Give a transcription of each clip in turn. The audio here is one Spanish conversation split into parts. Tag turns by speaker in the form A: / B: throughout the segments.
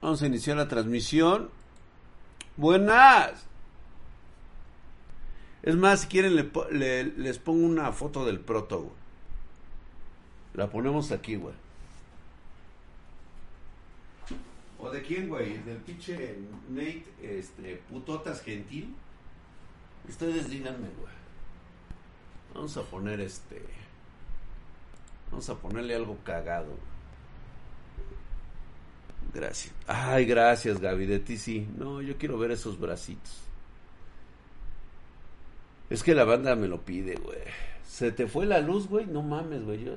A: Vamos a iniciar la transmisión. Buenas. Es más, si quieren les pongo una foto del proto, güey. La ponemos aquí, güey. ¿O de quién, güey? ¿Del pinche Nate, este, putotas gentil? Ustedes díganme, güey. Vamos a poner este... Vamos a ponerle algo cagado. Gracias. Ay, gracias, Gaby. De ti sí. No, yo quiero ver esos bracitos. Es que la banda me lo pide, güey. Se te fue la luz, güey. No mames, güey. Yo...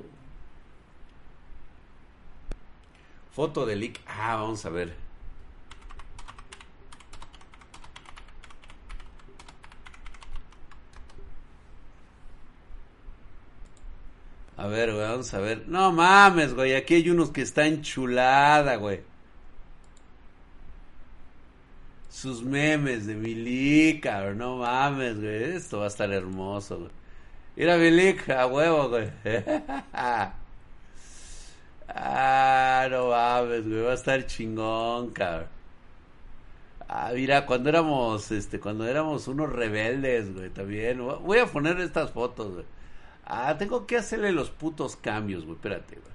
A: Foto de leak. Ah, vamos a ver. A ver, güey, vamos a ver. No mames, güey. Aquí hay unos que están chulada, güey. Sus memes de Milik, cabrón, no mames, güey. Esto va a estar hermoso, güey. Mira Milik, a huevo, güey. ah, no mames, güey. Va a estar chingón, cabrón. Ah, mira, cuando éramos, este, cuando éramos unos rebeldes, güey, también. Voy a poner estas fotos, güey. Ah, tengo que hacerle los putos cambios, güey. Espérate, güey.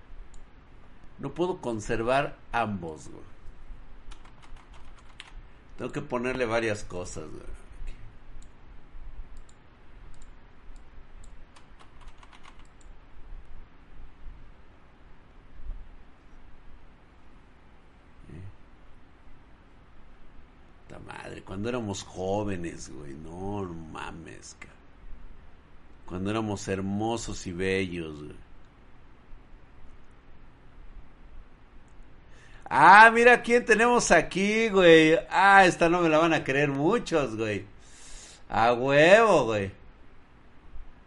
A: No puedo conservar ambos, güey. Tengo que ponerle varias cosas, La madre, cuando éramos jóvenes, güey, no, mames, Cuando éramos hermosos y bellos, güey. Ah, mira quién tenemos aquí, güey. Ah, esta no me la van a creer muchos, güey. A huevo, güey.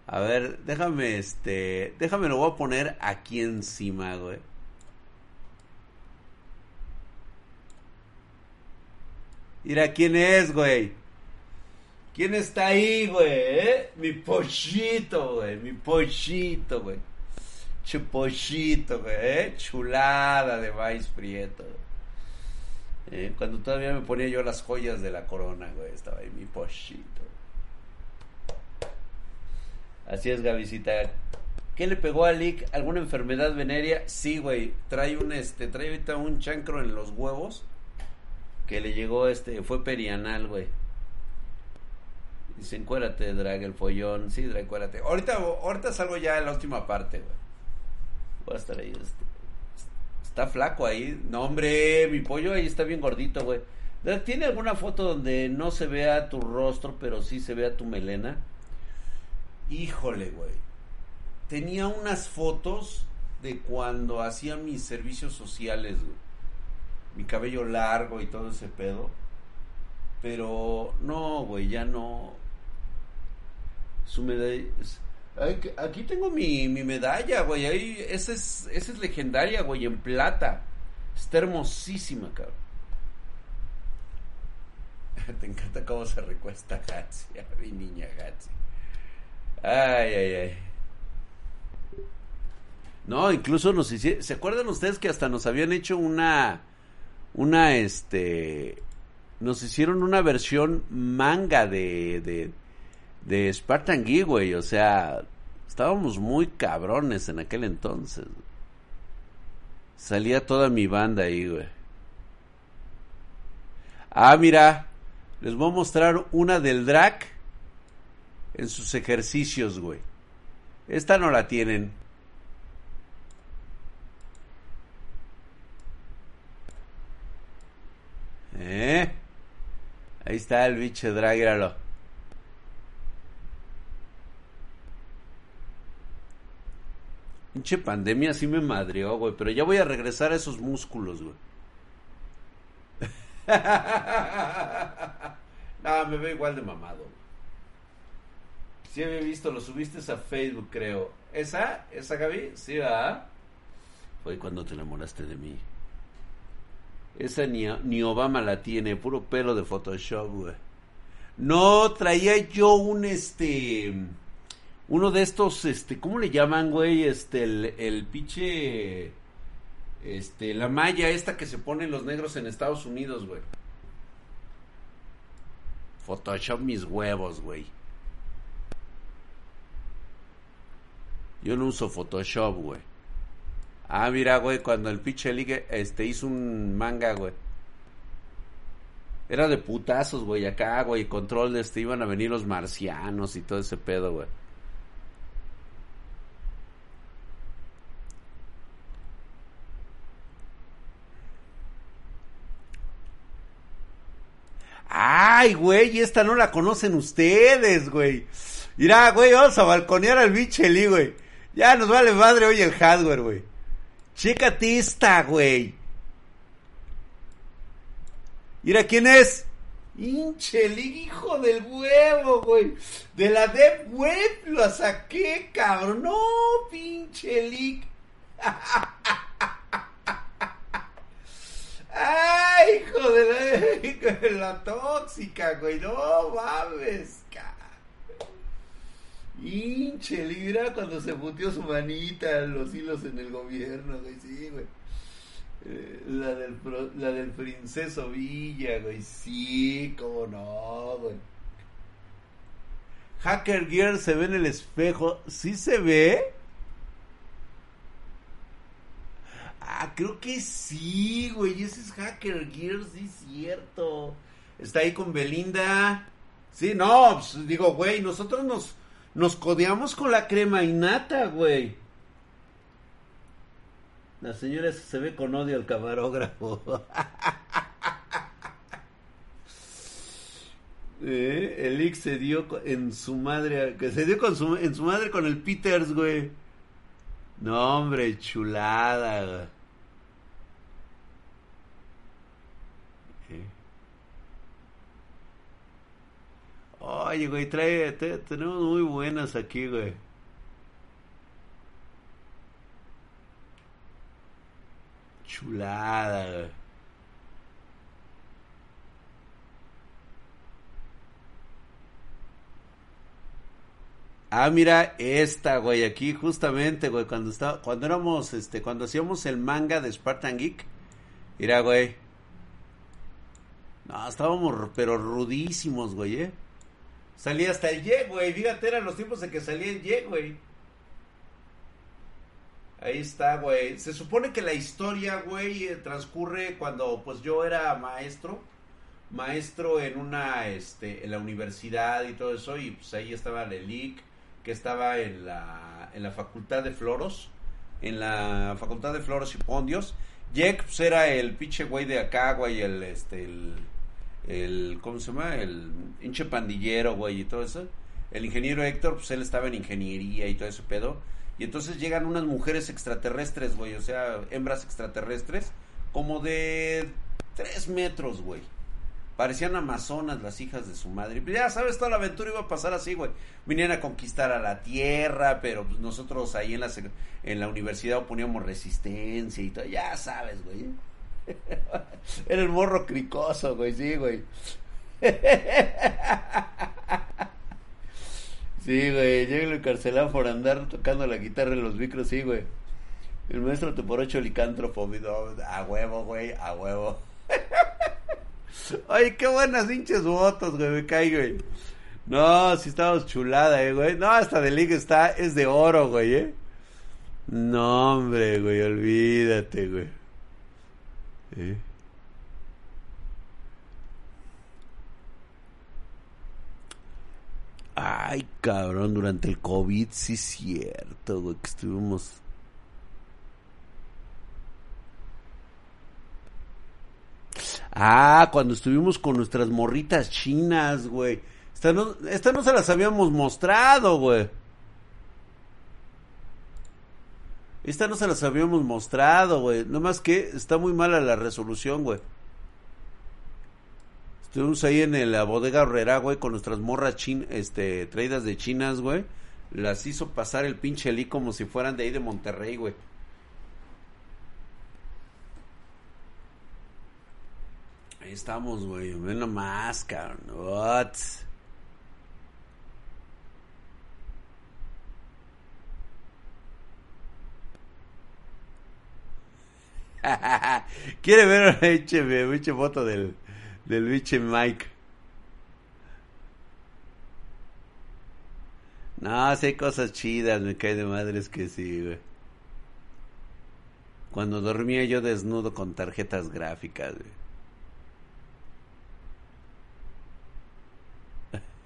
A: A ver, déjame, este, déjame lo voy a poner aquí encima, güey. Mira quién es, güey. ¿Quién está ahí, güey? Mi pochito, güey. Mi pochito, güey. Chupochito, güey, ¿eh? chulada de maíz prieto. Eh, cuando todavía me ponía yo las joyas de la corona, güey, estaba ahí mi pochito. Así es, Gavisita. ¿Qué le pegó a Lick? ¿Alguna enfermedad venérea? Sí, güey. Trae un este, trae ahorita un chancro en los huevos que le llegó este, fue perianal, güey. Dice, encuérate, drag, el follón. Sí, drag, encuérate. Ahorita, ahorita salgo ya en la última parte, güey. Voy a estar ahí. Este, está flaco ahí. No, hombre, mi pollo ahí está bien gordito, güey. ¿Tiene alguna foto donde no se vea tu rostro, pero sí se vea tu melena? Híjole, güey. Tenía unas fotos de cuando hacía mis servicios sociales, güey. Mi cabello largo y todo ese pedo. Pero no, güey, ya no. Su medalla. Aquí tengo mi, mi medalla, güey. Ahí, esa es, esa es legendaria, güey, en plata. Está hermosísima, cabrón. Te encanta cómo se recuesta Hatsi, mi niña Hatsi. Ay, ay, ay. No, incluso nos hicieron, ¿se acuerdan ustedes que hasta nos habían hecho una, una, este, nos hicieron una versión manga de, de, de Spartan Geek, güey. O sea, estábamos muy cabrones en aquel entonces. Salía toda mi banda ahí, güey. Ah, mira, les voy a mostrar una del drag en sus ejercicios, güey. Esta no la tienen. ¿Eh? Ahí está el bicho drag, Pinche pandemia sí me madrió, güey. Pero ya voy a regresar a esos músculos, güey. no, me veo igual de mamado. Sí había visto, lo subiste a Facebook, creo. ¿Esa? ¿Esa, Gaby? Sí, ¿verdad? Fue cuando te enamoraste de mí. Esa ni Obama la tiene, puro pelo de Photoshop, güey. No, traía yo un este uno de estos, este, ¿cómo le llaman, güey? Este, el, el pinche... Este, la malla esta que se ponen los negros en Estados Unidos, güey. Photoshop mis huevos, güey. Yo no uso Photoshop, güey. Ah, mira, güey, cuando el pinche ligue este, hizo un manga, güey. Era de putazos, güey, acá, güey, control de este, iban a venir los marcianos y todo ese pedo, güey. Ay, güey, esta no la conocen ustedes, güey. Mira, güey, vamos a balconear al bicheli, güey. Ya nos vale madre hoy el hardware, güey. Chécate esta, güey. Mira quién es. Inchelig, hijo del huevo, güey. De la Deep Web lo saqué, cabrón. No, pinche leak. Ay, hijo de la, tóxica, güey. No mames, Hinche, libra cuando se puteó su manita los hilos en el gobierno, güey. Sí, güey. Eh, la, del, la del Princeso Villa, güey. Sí, cómo no, güey. Hacker Gear se ve en el espejo. ¿Sí se ve? Ah, creo que sí, güey. Ese es Hacker Gear, sí cierto. Está ahí con Belinda. Sí, no, pues, digo, güey, nosotros nos, nos codeamos con la crema innata, güey. La señora se ve con odio al camarógrafo. ¿Eh? El X se dio en su madre, que se dio con su, en su madre con el Peters, güey. No, hombre, chulada. Oye, güey, trae, tenemos muy buenas aquí, güey. Chulada, güey. Ah, mira esta, güey, aquí justamente, güey, cuando estaba, cuando éramos, este, cuando hacíamos el manga de Spartan Geek, mira, güey. No, estábamos, pero rudísimos, güey, eh. Salía hasta el Y, güey, fíjate, eran los tiempos en que salía el Y, güey. Ahí está, güey. Se supone que la historia, güey, eh, transcurre cuando, pues, yo era maestro maestro en una este en la universidad y todo eso y pues ahí estaba Lelic que estaba en la, en la facultad de Floros, en la facultad de Floros y Pondios. Jack pues, era el pinche güey de acá, güey, el, este, el, el, ¿cómo se llama? El hinche pandillero, güey, y todo eso. El ingeniero Héctor, pues él estaba en ingeniería y todo ese pedo. Y entonces llegan unas mujeres extraterrestres, güey, o sea, hembras extraterrestres, como de tres metros, güey. Parecían amazonas las hijas de su madre. Ya sabes, toda la aventura iba a pasar así, güey. Vinieron a conquistar a la tierra, pero pues nosotros ahí en la, en la universidad oponíamos resistencia y todo. Ya sabes, güey. Era el morro cricoso, güey, sí, güey. Sí, güey, llega el encarcelado por andar tocando la guitarra en los micros, sí, güey. El maestro te por ocho licántropo, a huevo, güey, a huevo. Ay, qué buenas hinches votos, güey, me cae, güey. No, si estamos chulada, eh, güey. No, hasta de liga está, es de oro, güey, eh. No, hombre, güey, olvídate, güey. Ay, cabrón, durante el COVID sí es cierto, güey, que estuvimos Ah, cuando estuvimos con nuestras morritas chinas, güey. Esta no, esta no se las habíamos mostrado, güey. Esta no se las habíamos mostrado, güey. No más que está muy mala la resolución, güey. Estuvimos ahí en la bodega horrera, güey, con nuestras morras chin, este, traídas de chinas, güey. Las hizo pasar el pinche Lee como si fueran de ahí de Monterrey, güey. Ahí estamos, güey. Ven nomás, cabrón. What? Quiere ver una biche, foto del, del biche Mike. No, si hay cosas chidas, me cae de madres que sí, güey. Cuando dormía yo desnudo con tarjetas gráficas, güey.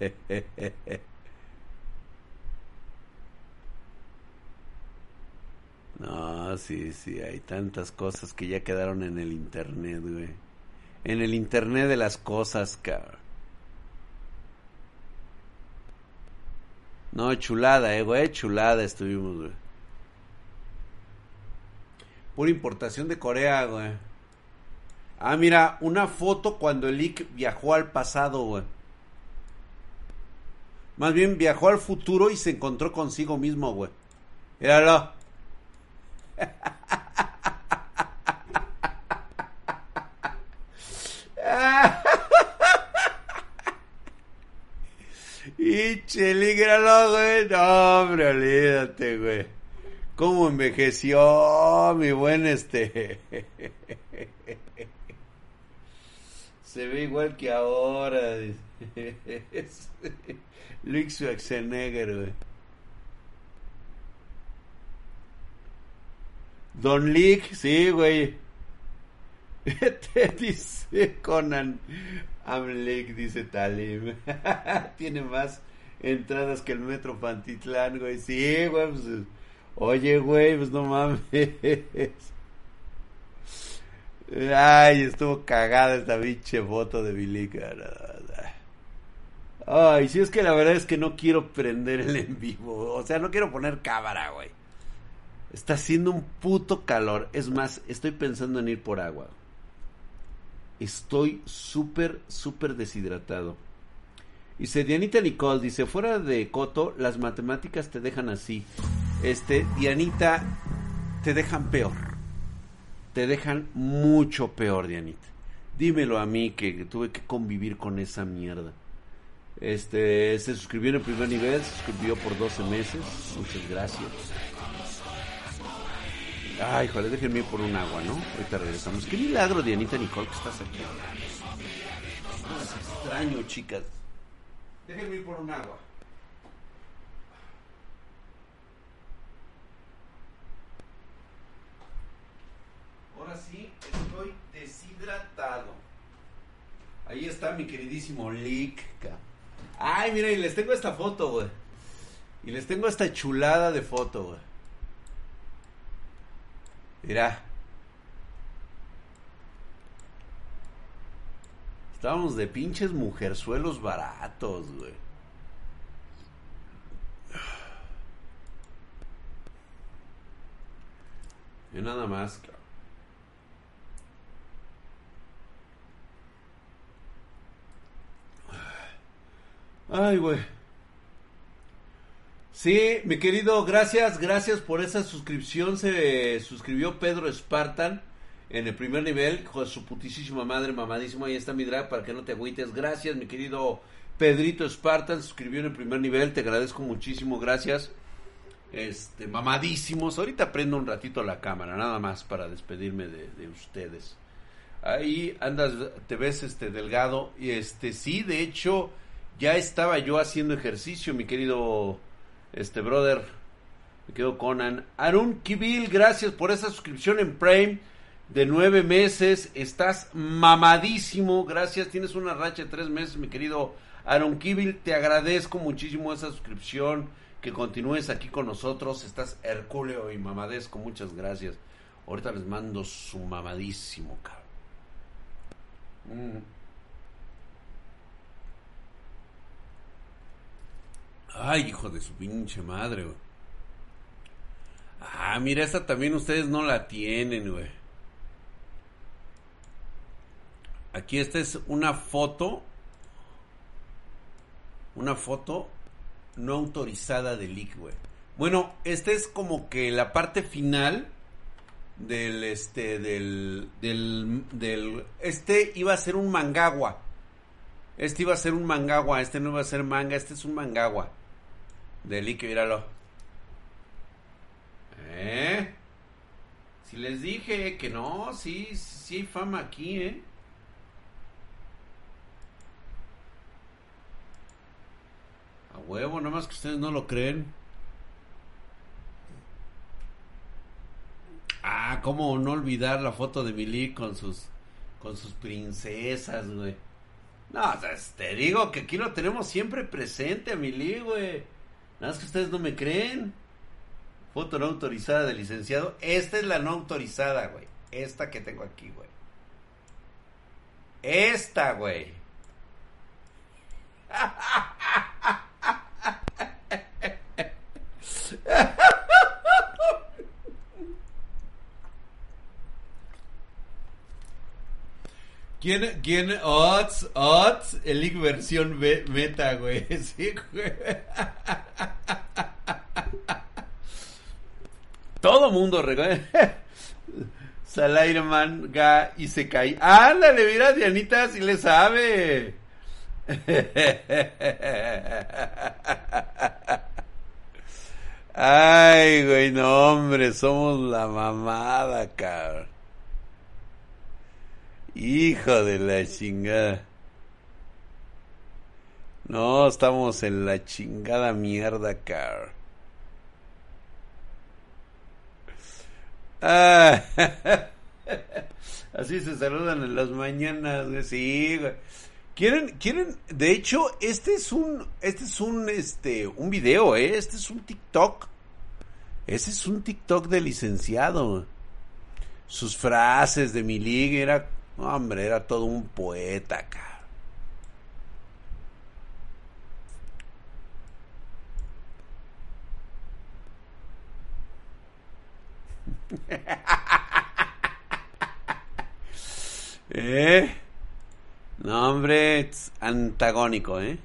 A: No, sí, sí, hay tantas cosas que ya quedaron en el internet, güey. En el internet de las cosas, cabrón. No, chulada, eh, güey, chulada estuvimos, güey. Pura importación de Corea, güey. Ah, mira, una foto cuando el Lick viajó al pasado, güey. Más bien viajó al futuro y se encontró consigo mismo, güey. Míralo. Y chelígralo, güey. No, hombre, olvídate, güey. ¿Cómo envejeció mi buen este? Se ve igual que ahora. Luis Schwarzenegger, güey. Don Leak, sí, güey. Te dice Conan. I'm Leak, dice Talim. Tiene más entradas que el Metro Pantitlán, güey. Sí, güey. Pues, oye, güey, pues no mames. Ay, estuvo cagada esta pinche foto de Billy. Ay, sí es que la verdad es que no quiero prender el en vivo. O sea, no quiero poner cámara, güey. Está haciendo un puto calor. Es más, estoy pensando en ir por agua. Estoy súper, súper deshidratado. Dice Dianita Nicole, dice, fuera de Coto, las matemáticas te dejan así. Este, Dianita, te dejan peor. Te dejan mucho peor, Dianita. Dímelo a mí que tuve que convivir con esa mierda. Este, se suscribió en el primer nivel, se suscribió por 12 meses. Muchas gracias. Ay, joder, déjenme ir por un agua, ¿no? Ahorita regresamos. Qué milagro, Dianita Nicole, que estás aquí. Es extraño, chicas. Déjenme ir por un agua. Ahora sí, estoy deshidratado. Ahí está mi queridísimo Lick. Ay, miren, y les tengo esta foto, güey. Y les tengo esta chulada de foto, güey. Mira. Estábamos de pinches mujerzuelos baratos, güey. Y nada más, Ay, güey. Sí, mi querido, gracias, gracias por esa suscripción. Se suscribió Pedro Spartan en el primer nivel, hijo su putísima madre, mamadísimo. Ahí está mi drag para que no te agüites. Gracias, mi querido Pedrito Spartan, suscribió en el primer nivel. Te agradezco muchísimo, gracias. Este, mamadísimos. Ahorita prendo un ratito la cámara, nada más para despedirme de, de ustedes. Ahí andas, te ves este delgado. Y este, sí, de hecho, ya estaba yo haciendo ejercicio, mi querido este brother, me quedo Conan. Arun Kibil, gracias por esa suscripción en Prime de nueve meses. Estás mamadísimo. Gracias, tienes una racha de tres meses, mi querido Aaron Kibil. Te agradezco muchísimo esa suscripción. Que continúes aquí con nosotros. Estás hercúleo y mamadesco. Muchas gracias. Ahorita les mando su mamadísimo, cabrón. Mm. Ay, hijo de su pinche madre, güey. Ah, mira, esta también ustedes no la tienen, güey. Aquí esta es una foto. Una foto no autorizada de leak, güey. Bueno, esta es como que la parte final del este del del del este iba a ser un mangagua. Este iba a ser un mangagua, este no iba a ser manga, este es un mangagua. De míralo. ¿Eh? Si les dije que no, sí, sí hay fama aquí, ¿eh? A huevo, nomás que ustedes no lo creen. Ah, cómo no olvidar la foto de Milik con sus con sus princesas, güey. No, te digo que aquí lo tenemos siempre presente a Milik, güey. Nada más que ustedes no me creen. Foto no autorizada del licenciado. Esta es la no autorizada, güey. Esta que tengo aquí, güey. Esta, güey. ¿Quién, quién, odds, odds, el versión meta, güey, sí, güey. Todo mundo regala. Salairman, Ga y se cae. Ándale, mira, Dianita, si le sabe. Ay, güey, no, hombre, somos la mamada, cabrón. Hijo de la chingada. No, estamos en la chingada mierda, cabrón. Ah, así se saludan en las mañanas, güey. Sí. Quieren, quieren, de hecho, este es un, este es un, este, un video, ¿eh? Este es un TikTok. Ese es un TikTok de licenciado. Sus frases de mi liga era, hombre, era todo un poeta, acá. ¿Eh? No, hombre, antagónico, ¿eh?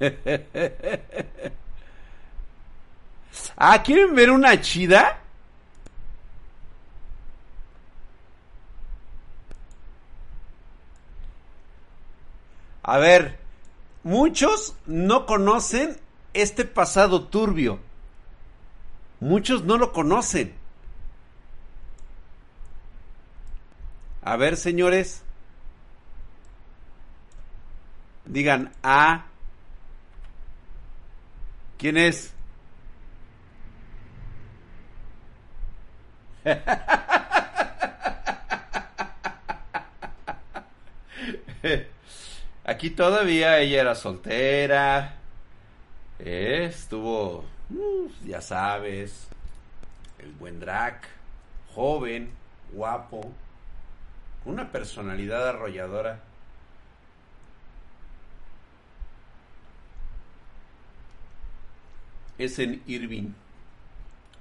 A: ah, ¿quieren ver una chida? A ver, muchos no conocen este pasado turbio. Muchos no lo conocen. A ver, señores. Digan. Ah, ¿Quién es? Aquí todavía ella era soltera. Eh, estuvo, ya sabes, el buen drag, joven, guapo, una personalidad arrolladora. Es en Irving.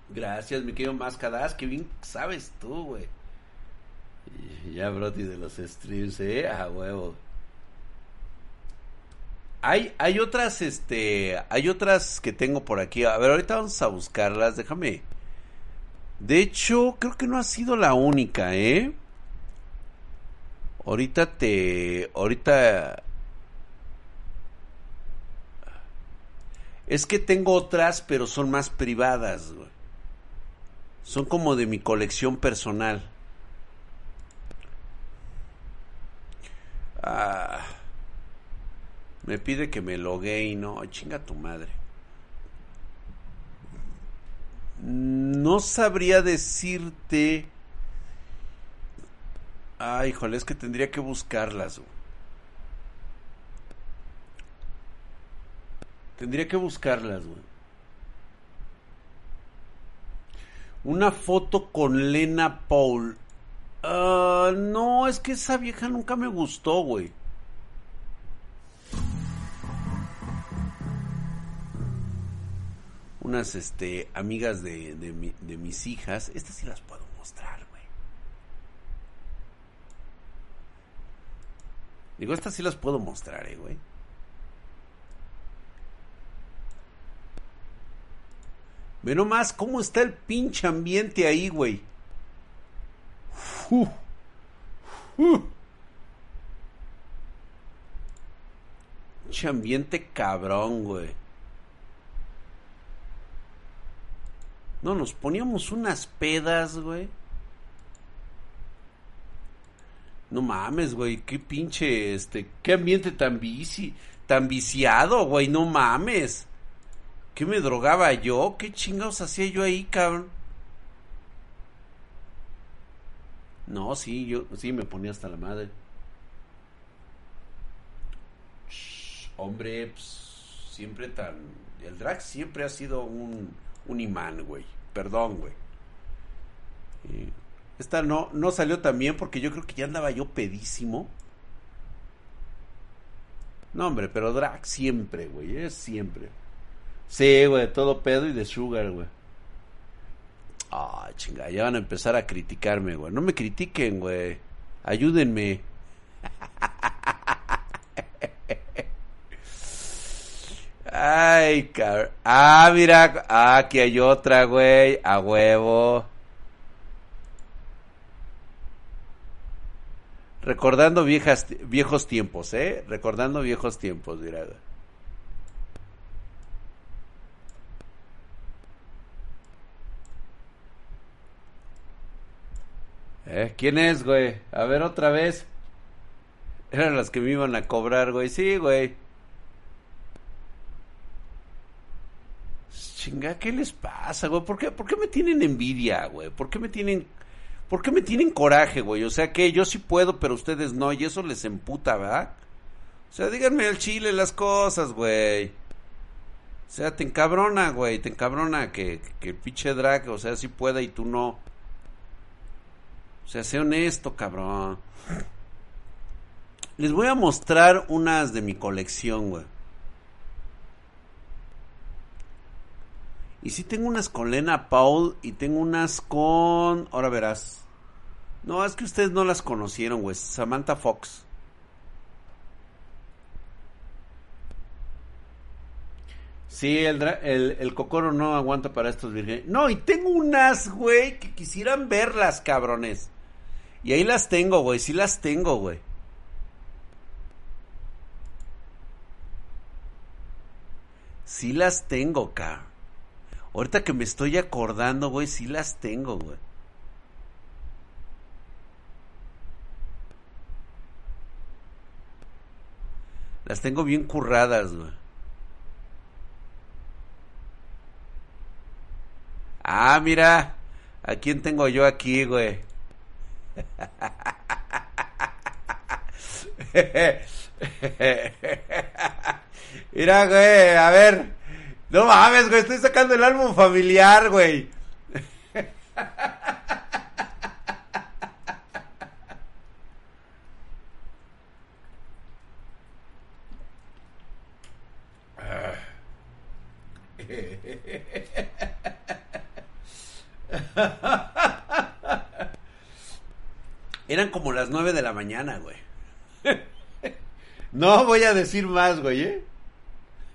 A: Gracias, mi querido Mascadas, que bien sabes tú, güey. Ya, Broti de los streams, eh, a huevo. Hay, hay otras, este, hay otras que tengo por aquí. A ver, ahorita vamos a buscarlas, déjame. De hecho, creo que no ha sido la única, ¿eh? Ahorita te, ahorita... Es que tengo otras, pero son más privadas, Son como de mi colección personal. Ah. Me pide que me logue y no, chinga tu madre. No sabría decirte. Ay, híjole, es que tendría que buscarlas. Tendría que buscarlas, güey. Una foto con Lena Paul. Ah, no, es que esa vieja nunca me gustó, güey. unas este, amigas de, de, mis hijas. Estas sí las puedo mostrar, güey. Digo, estas sí las puedo mostrar, eh, güey. Ve nomás cómo está el pinche ambiente ahí, güey. Pinche ambiente cabrón, güey. No, nos poníamos unas pedas, güey. No mames, güey, qué pinche, este, qué ambiente tan tan viciado, güey, no mames. ¿Qué me drogaba yo? ¿Qué chingados hacía yo ahí, cabrón? No, sí, yo sí me ponía hasta la madre. hombre, pues, siempre tan... El drag siempre ha sido un, un imán, güey. Perdón, güey. esta no, no salió tan bien porque yo creo que ya andaba yo pedísimo. No, hombre, pero drag siempre, güey. Es siempre. Sí, güey, todo pedo y de sugar, güey. Ah, chinga, ya van a empezar a criticarme, güey. No me critiquen, güey. Ayúdenme. Ay, car... Ah, mira. Ah, aquí hay otra, güey. A huevo. Recordando viejas, viejos tiempos, ¿eh? Recordando viejos tiempos, mira. ¿Eh? ¿Quién es, güey? A ver otra vez. Eran las que me iban a cobrar, güey. Sí, güey. Chinga, ¿qué les pasa, güey? ¿Por qué, ¿Por qué me tienen envidia, güey? ¿Por qué me tienen... ¿Por qué me tienen coraje, güey? O sea que yo sí puedo, pero ustedes no, y eso les emputa, ¿verdad? O sea, díganme al chile las cosas, güey. O sea, te encabrona, güey, te encabrona que, que el pinche drag, o sea, sí pueda y tú no. O sea, sé honesto, cabrón. Les voy a mostrar unas de mi colección, güey. Y sí tengo unas con Lena Paul y tengo unas con... Ahora verás. No, es que ustedes no las conocieron, güey. Samantha Fox. Sí, el, el, el, cocoro no aguanta para estos virgen. No, y tengo unas, güey, que quisieran verlas, cabrones. Y ahí las tengo, güey. Sí las tengo, güey. Sí las tengo, ca. Ahorita que me estoy acordando, güey, sí las tengo, güey. Las tengo bien curradas, güey. Ah, mira. ¿A quién tengo yo aquí, güey? Mira, güey, a ver. No mames, güey, estoy sacando el álbum familiar, güey. Eran como las nueve de la mañana, güey. No voy a decir más, güey, ¿eh?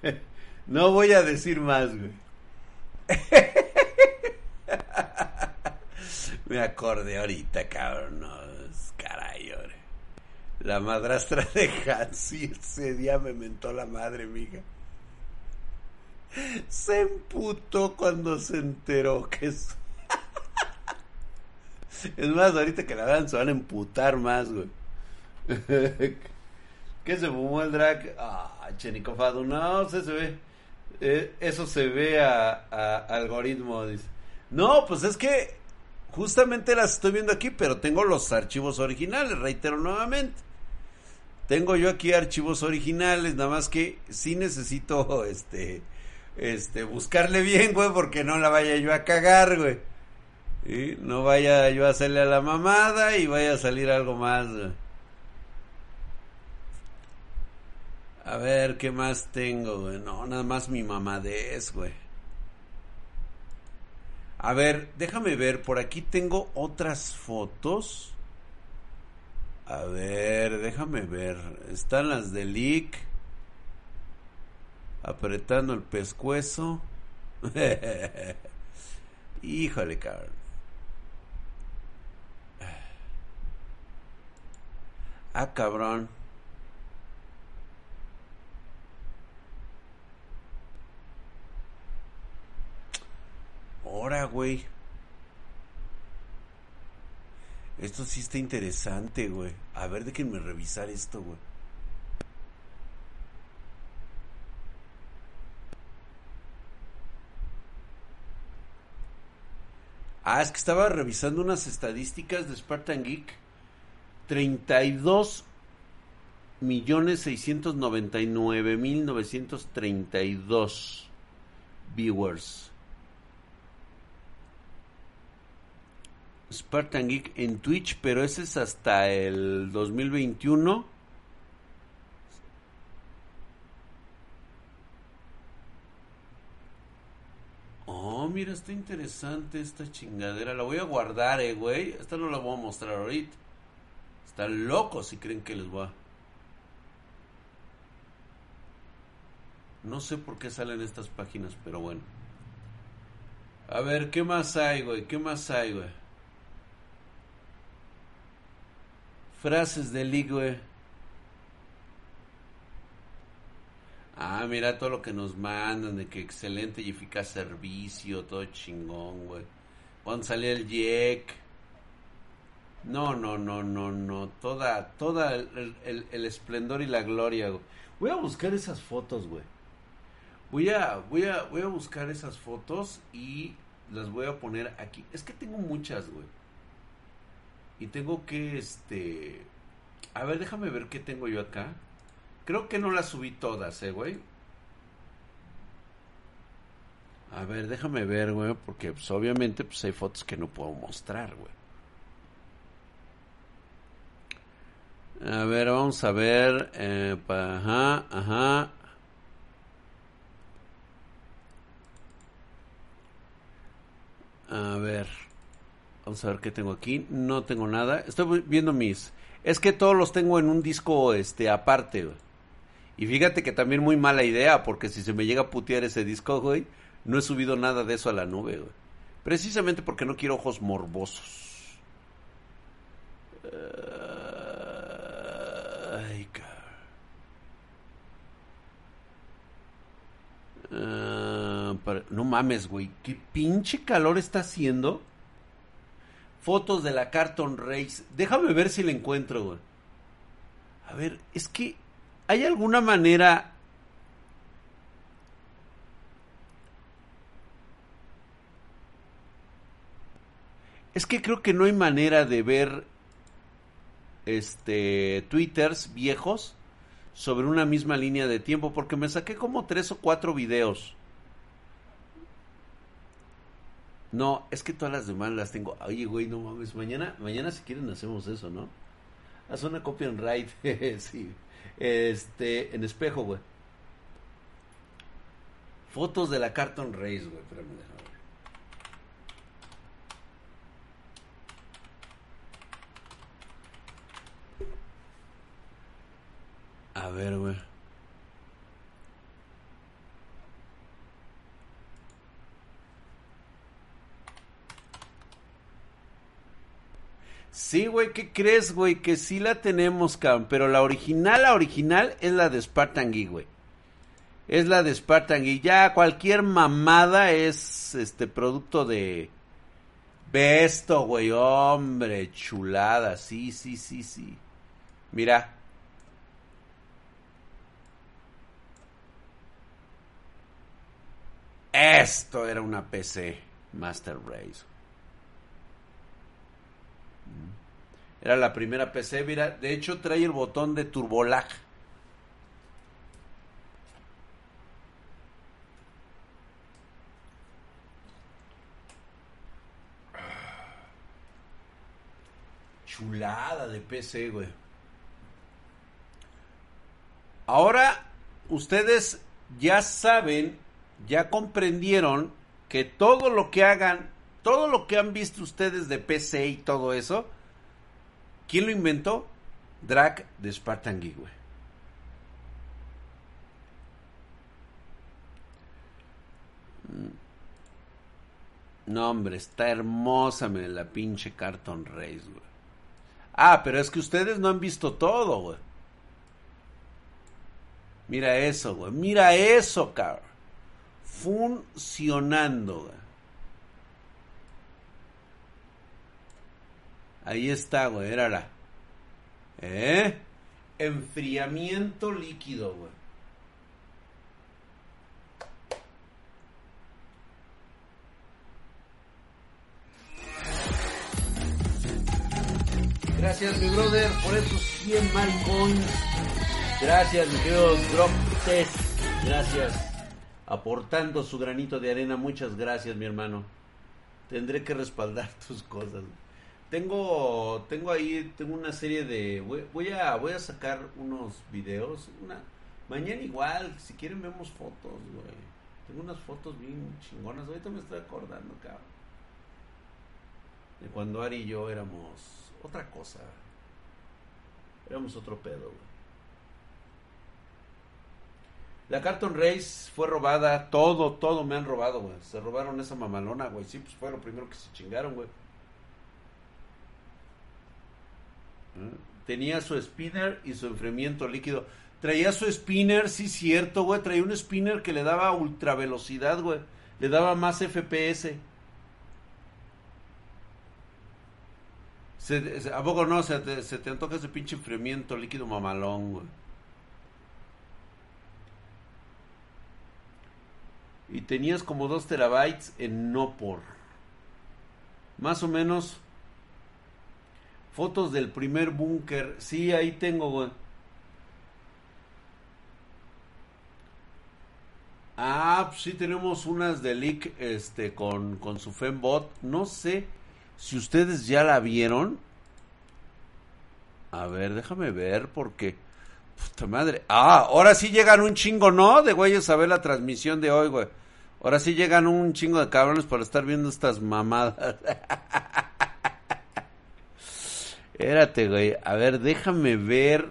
A: No voy a decir más, güey. Me acordé ahorita, cabrón. Caray, La madrastra de Hansi ese día me mentó la madre, mija. Se emputó cuando se enteró que es más, ahorita que la vean se van a emputar más, güey. ¿Qué se fumó el drag? Ah, chenicofado. No, se, ve. Eh, eso se ve a, a, algoritmo, dice. No, pues es que justamente las estoy viendo aquí, pero tengo los archivos originales, reitero nuevamente. Tengo yo aquí archivos originales, nada más que sí necesito este este buscarle bien, güey, porque no la vaya yo a cagar, güey. Y no vaya yo a hacerle a la mamada y vaya a salir algo más. A ver, ¿qué más tengo, güey? No, nada más mi mamadez, güey. A ver, déjame ver, por aquí tengo otras fotos. A ver, déjame ver. Están las de Lick. Apretando el pescuezo. Híjole, cabrón. Ah, cabrón. Ahora, güey. Esto sí está interesante, güey. A ver, déjenme revisar esto, güey. Ah, es que estaba revisando unas estadísticas de Spartan Geek. 32 millones 699 mil 932 viewers. Spartan Geek en Twitch, pero ese es hasta el 2021. Oh, mira, está interesante esta chingadera. La voy a guardar, eh, güey. Esta no la voy a mostrar ahorita. Están locos si creen que les voy a... No sé por qué salen estas páginas, pero bueno. A ver, ¿qué más hay, güey? ¿Qué más hay, güey? Frases de League, güey. Ah, mira todo lo que nos mandan, de que excelente y eficaz servicio, todo chingón, güey. Cuando sale el Jack. No, no, no, no, no. Toda, toda el, el esplendor y la gloria. Voy a buscar esas fotos, güey. Voy a, voy a, voy a buscar esas fotos y las voy a poner aquí. Es que tengo muchas, güey. Y tengo que, este... A ver, déjame ver qué tengo yo acá. Creo que no las subí todas, eh, güey. A ver, déjame ver, güey, porque pues, obviamente pues hay fotos que no puedo mostrar, güey. A ver, vamos a ver. Eh, ajá, ajá. A ver. Vamos a ver qué tengo aquí. No tengo nada. Estoy viendo mis. Es que todos los tengo en un disco este aparte, Y fíjate que también muy mala idea, porque si se me llega a putear ese disco, güey, no he subido nada de eso a la nube, güey. Precisamente porque no quiero ojos morbosos. Ay, Ah, no mames, güey. ¿Qué pinche calor está haciendo? Fotos de la Carton Race. Déjame ver si la encuentro, güey. A ver, es que hay alguna manera... Es que creo que no hay manera de ver este twitters viejos sobre una misma línea de tiempo porque me saqué como tres o cuatro videos. No, es que todas las demás las tengo. Oye, güey, no mames. Mañana, mañana si quieren hacemos eso, ¿no? Haz una copia en raid. sí. Este, en espejo, güey. Fotos de la Carton Race, güey. Espérame, A ver, güey. Sí, güey, ¿qué crees, güey? Que sí la tenemos, cabrón. Pero la original, la original es la de Spartan Geek, güey. Es la de Spartan Geek. Ya cualquier mamada es este producto de. Ve esto, güey. Hombre, chulada. Sí, sí, sí, sí. Mira. Esto era una PC Master Race. Mm. Era la primera PC, mira, de hecho trae el botón de turbolag. Chulada de PC, güey. Ahora ustedes ya saben ya comprendieron que todo lo que hagan, todo lo que han visto ustedes de PC y todo eso, ¿quién lo inventó? Drag de Spartan Geek, mm. No, hombre, está hermosa la pinche Carton Race, güey. Ah, pero es que ustedes no han visto todo, güey. Mira eso, güey. Mira eso, cabrón funcionando. Ahí está, güey, érala. ¿Eh? Enfriamiento líquido, güey. Gracias, mi brother, por esos 100 Malcoins. Gracias, mi querido Drop Test. Gracias. Aportando su granito de arena. Muchas gracias, mi hermano. Tendré que respaldar tus cosas. Tengo, tengo ahí, tengo una serie de, voy, a, voy a sacar unos videos. Mañana igual, si quieren vemos fotos, güey. Tengo unas fotos bien chingonas. Ahorita me estoy acordando, cabrón. De cuando Ari y yo éramos otra cosa. Éramos otro pedo, güey. La Carton Race fue robada, todo, todo me han robado, güey. Se robaron esa mamalona, güey. Sí, pues fue lo primero que se chingaron, güey. ¿Eh? Tenía su spinner y su enfriamiento líquido. Traía su spinner, sí, cierto, güey. Traía un spinner que le daba ultra velocidad, güey. Le daba más FPS. ¿A poco no? Se te, se te antoja ese pinche enfriamiento líquido mamalón, güey. Y tenías como 2 terabytes en no por. Más o menos. Fotos del primer búnker. Sí, ahí tengo, güey. Ah, pues sí tenemos unas de leak este, con, con su Fembot. No sé si ustedes ya la vieron, a ver, déjame ver porque... Puta madre. Ah, ahora sí llegan un chingo, ¿no? De güeyes a ver la transmisión de hoy, güey. Ahora sí llegan un chingo de cabrones para estar viendo estas mamadas. Espérate, güey. A ver, déjame ver.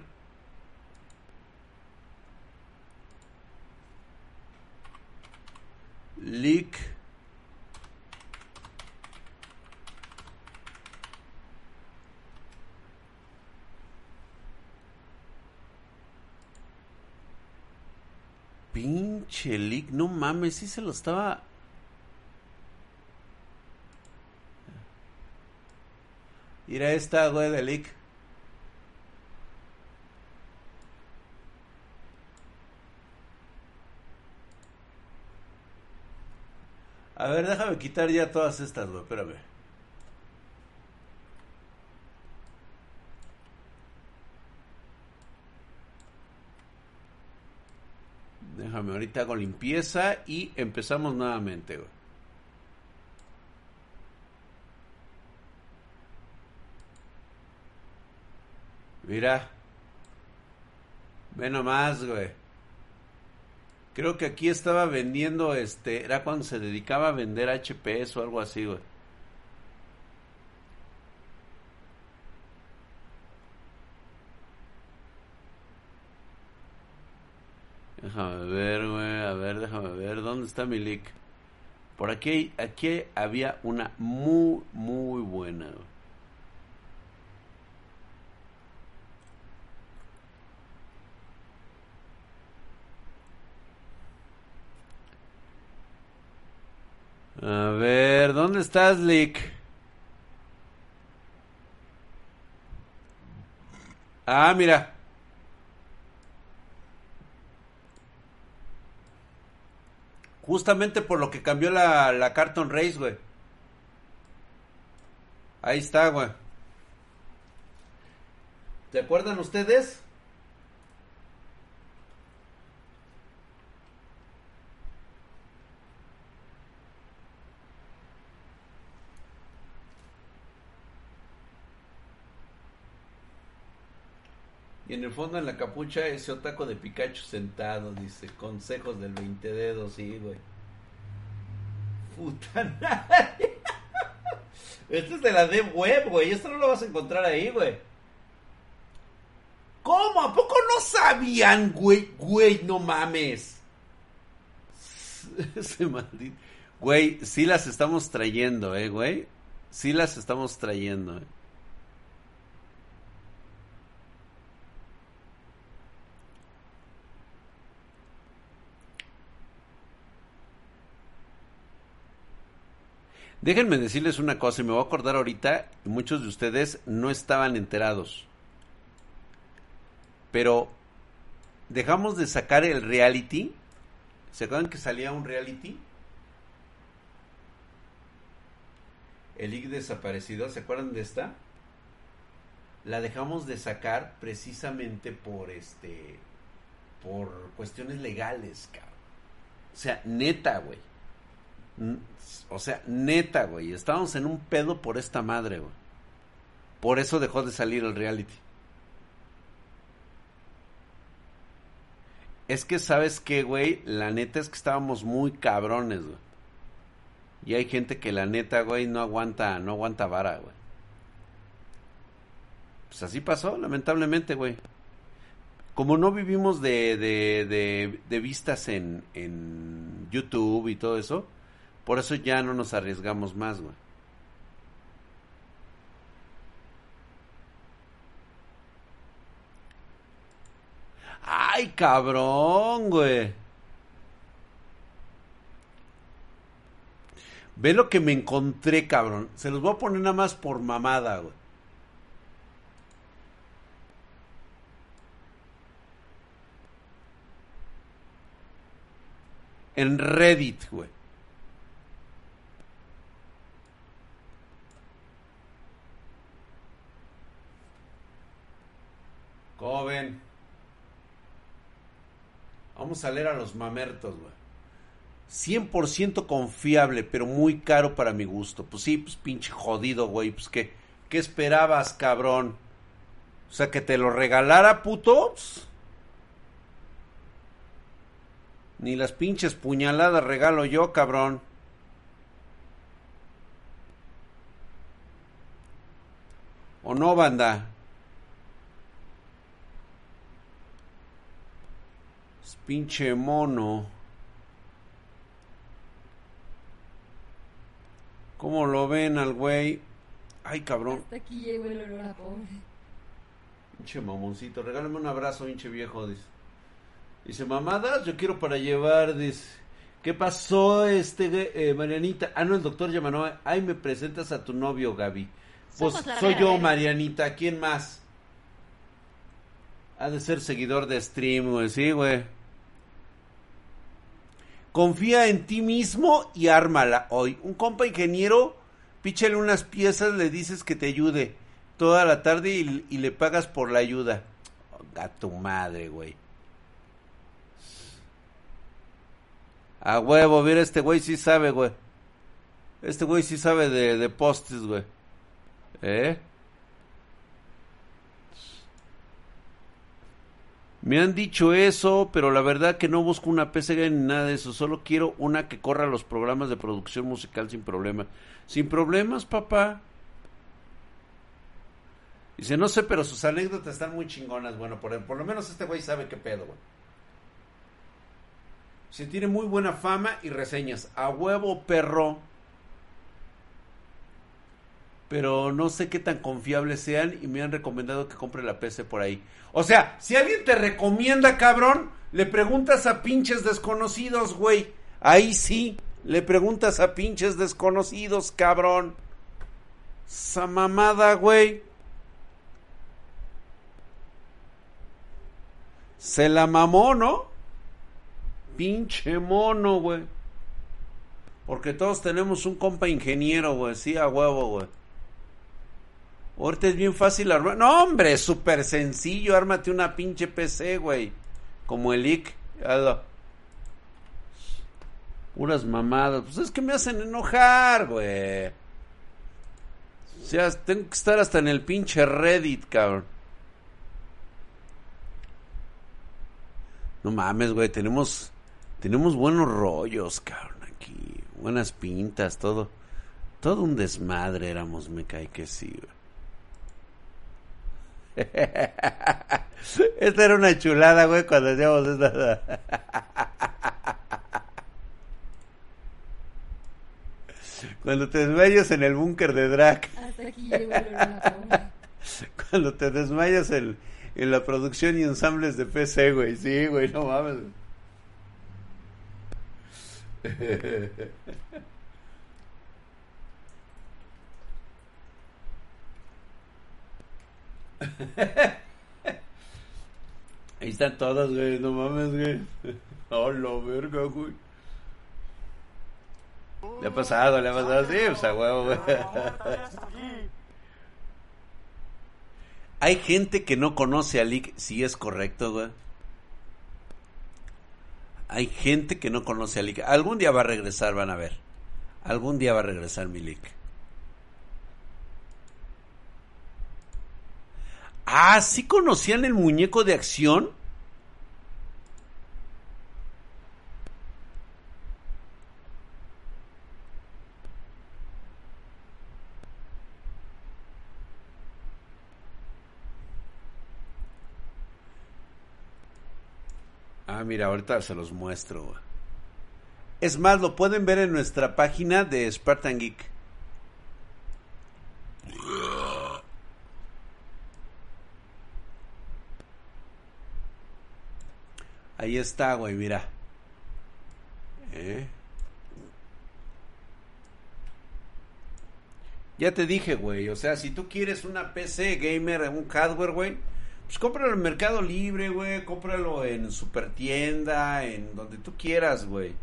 A: Leak. Pinche leak, no mames, sí se lo estaba. Mira esta, güey, de leak. A ver, déjame quitar ya todas estas, güey, espérame. Déjame, ahorita hago limpieza y empezamos nuevamente, güey. Mira. Ve nomás, güey. Creo que aquí estaba vendiendo, este, era cuando se dedicaba a vender HPS o algo así, güey. Déjame ver, güey. A ver, déjame ver. ¿Dónde está mi leak? Por aquí, aquí había una muy, muy buena. A ver, ¿dónde estás, Leak? Ah, mira. Justamente por lo que cambió la, la Carton Race, güey. Ahí está, güey. ¿Te acuerdan ustedes? En el fondo en la capucha ese otaco de Pikachu sentado, dice, consejos del 20 dedos, sí, güey. Puta. Esto es de la Dev Web, güey. Esto no lo vas a encontrar ahí, güey. ¿Cómo? ¿A poco no sabían, güey? Güey, no mames. Ese maldito. Güey, sí las estamos trayendo, eh, güey. Sí las estamos trayendo, eh. Déjenme decirles una cosa, y me voy a acordar ahorita, muchos de ustedes no estaban enterados. Pero dejamos de sacar el reality. ¿Se acuerdan que salía un reality? El IG desaparecido, ¿se acuerdan de esta? La dejamos de sacar precisamente por este por cuestiones legales, cabrón. O sea, neta, güey. O sea, neta, güey. Estábamos en un pedo por esta madre, güey. Por eso dejó de salir el reality. Es que, ¿sabes qué, güey? La neta es que estábamos muy cabrones, güey. Y hay gente que la neta, güey, no aguanta, no aguanta vara, güey. Pues así pasó, lamentablemente, güey. Como no vivimos de, de, de, vistas en, en YouTube y todo eso, por eso ya no nos arriesgamos más, güey. Ay, cabrón, güey. Ve lo que me encontré, cabrón. Se los voy a poner nada más por mamada, güey. En Reddit, güey. ¿Cómo ven? Vamos a leer a los mamertos, güey. 100% confiable, pero muy caro para mi gusto. Pues sí, pues pinche jodido, güey. Pues qué, ¿qué esperabas, cabrón? O sea, que te lo regalara, putos. Ni las pinches puñaladas regalo yo, cabrón. ¿O no, banda? Pinche mono. ¿Cómo lo ven al güey? Ay, cabrón.
B: Hasta aquí llegó el olor a pobre.
A: Pinche mamoncito, regálame un abrazo, pinche viejo, dice. Dice, mamadas, yo quiero para llevar, dice. ¿Qué pasó, este, eh, Marianita? Ah, no, el doctor Yamanoa. Ay, me presentas a tu novio, Gaby. Pues soy yo, Marianita. ¿Quién más? Ha de ser seguidor de stream, güey. Sí, güey. Confía en ti mismo y ármala hoy. Un compa ingeniero, píchale unas piezas, le dices que te ayude toda la tarde y, le pagas por la ayuda. A tu madre, güey. A huevo, mira, este güey sí sabe, güey. Este güey sí sabe de, de postes, güey. ¿Eh? Me han dicho eso, pero la verdad que no busco una PC ni nada de eso. Solo quiero una que corra los programas de producción musical sin problemas. Sin problemas, papá. Dice, no sé, pero sus anécdotas están muy chingonas. Bueno, por, por lo menos este güey sabe qué pedo, güey. Se tiene muy buena fama y reseñas. A huevo, perro pero no sé qué tan confiables sean y me han recomendado que compre la PC por ahí. O sea, si alguien te recomienda, cabrón, le preguntas a pinches desconocidos, güey. Ahí sí, le preguntas a pinches desconocidos, cabrón. Esa mamada, güey. Se la mamó, ¿no? Pinche mono, güey. Porque todos tenemos un compa ingeniero, güey. Sí, a huevo, güey. Ahorita es bien fácil armar. No, hombre, es súper sencillo. Ármate una pinche PC, güey. Como el IC. Puras mamadas. Pues es que me hacen enojar, güey. O sea, tengo que estar hasta en el pinche Reddit, cabrón. No mames, güey. Tenemos, tenemos buenos rollos, cabrón, aquí. Buenas pintas, todo. Todo un desmadre éramos, me cae que sí, güey. Esta era una chulada, güey, cuando hacíamos esta. Cuando te desmayas en el búnker de Drac. Cuando te desmayas en, en la producción y ensambles de PC, güey. Sí, güey, no mames. Ahí están todas, güey. No mames, güey. Oh, la verga, güey. Le ha pasado, le ha pasado así, pues a huevo, güey. Hay gente que no conoce a Lick, sí es correcto, güey. Hay gente que no conoce a Lick. Algún día va a regresar, van a ver. Algún día va a regresar mi Lick. Ah, ¿sí conocían el muñeco de acción? Ah, mira, ahorita se los muestro. Es más, lo pueden ver en nuestra página de Spartan Geek. Ahí está, güey, mira. ¿Eh? Ya te dije, güey, o sea, si tú quieres una PC gamer, un hardware, güey, pues cómpralo en Mercado Libre, güey, cómpralo en Super Tienda, en donde tú quieras, güey.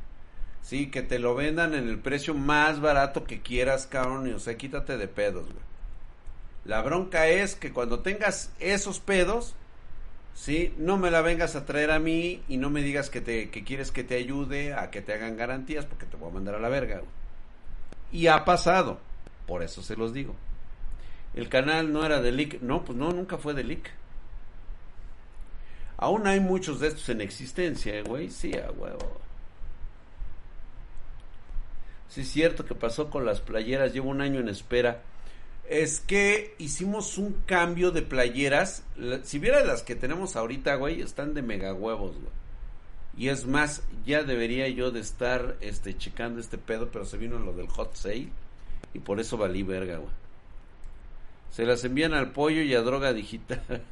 A: Sí, que te lo vendan en el precio más barato que quieras, cabrón, o sea, quítate de pedos, güey. La bronca es que cuando tengas esos pedos, ¿sí? No me la vengas a traer a mí y no me digas que, te, que quieres que te ayude a que te hagan garantías porque te voy a mandar a la verga. Y ha pasado, por eso se los digo. El canal no era de leak, no, pues no, nunca fue de leak. Aún hay muchos de estos en existencia, ¿eh, güey, sí, a huevo. Sí es cierto que pasó con las playeras, llevo un año en espera es que hicimos un cambio de playeras. Si vieras las que tenemos ahorita, güey, están de mega huevos, güey. Y es más, ya debería yo de estar este checando este pedo, pero se vino lo del hot sale y por eso valí verga, güey. Se las envían al pollo y a droga digital.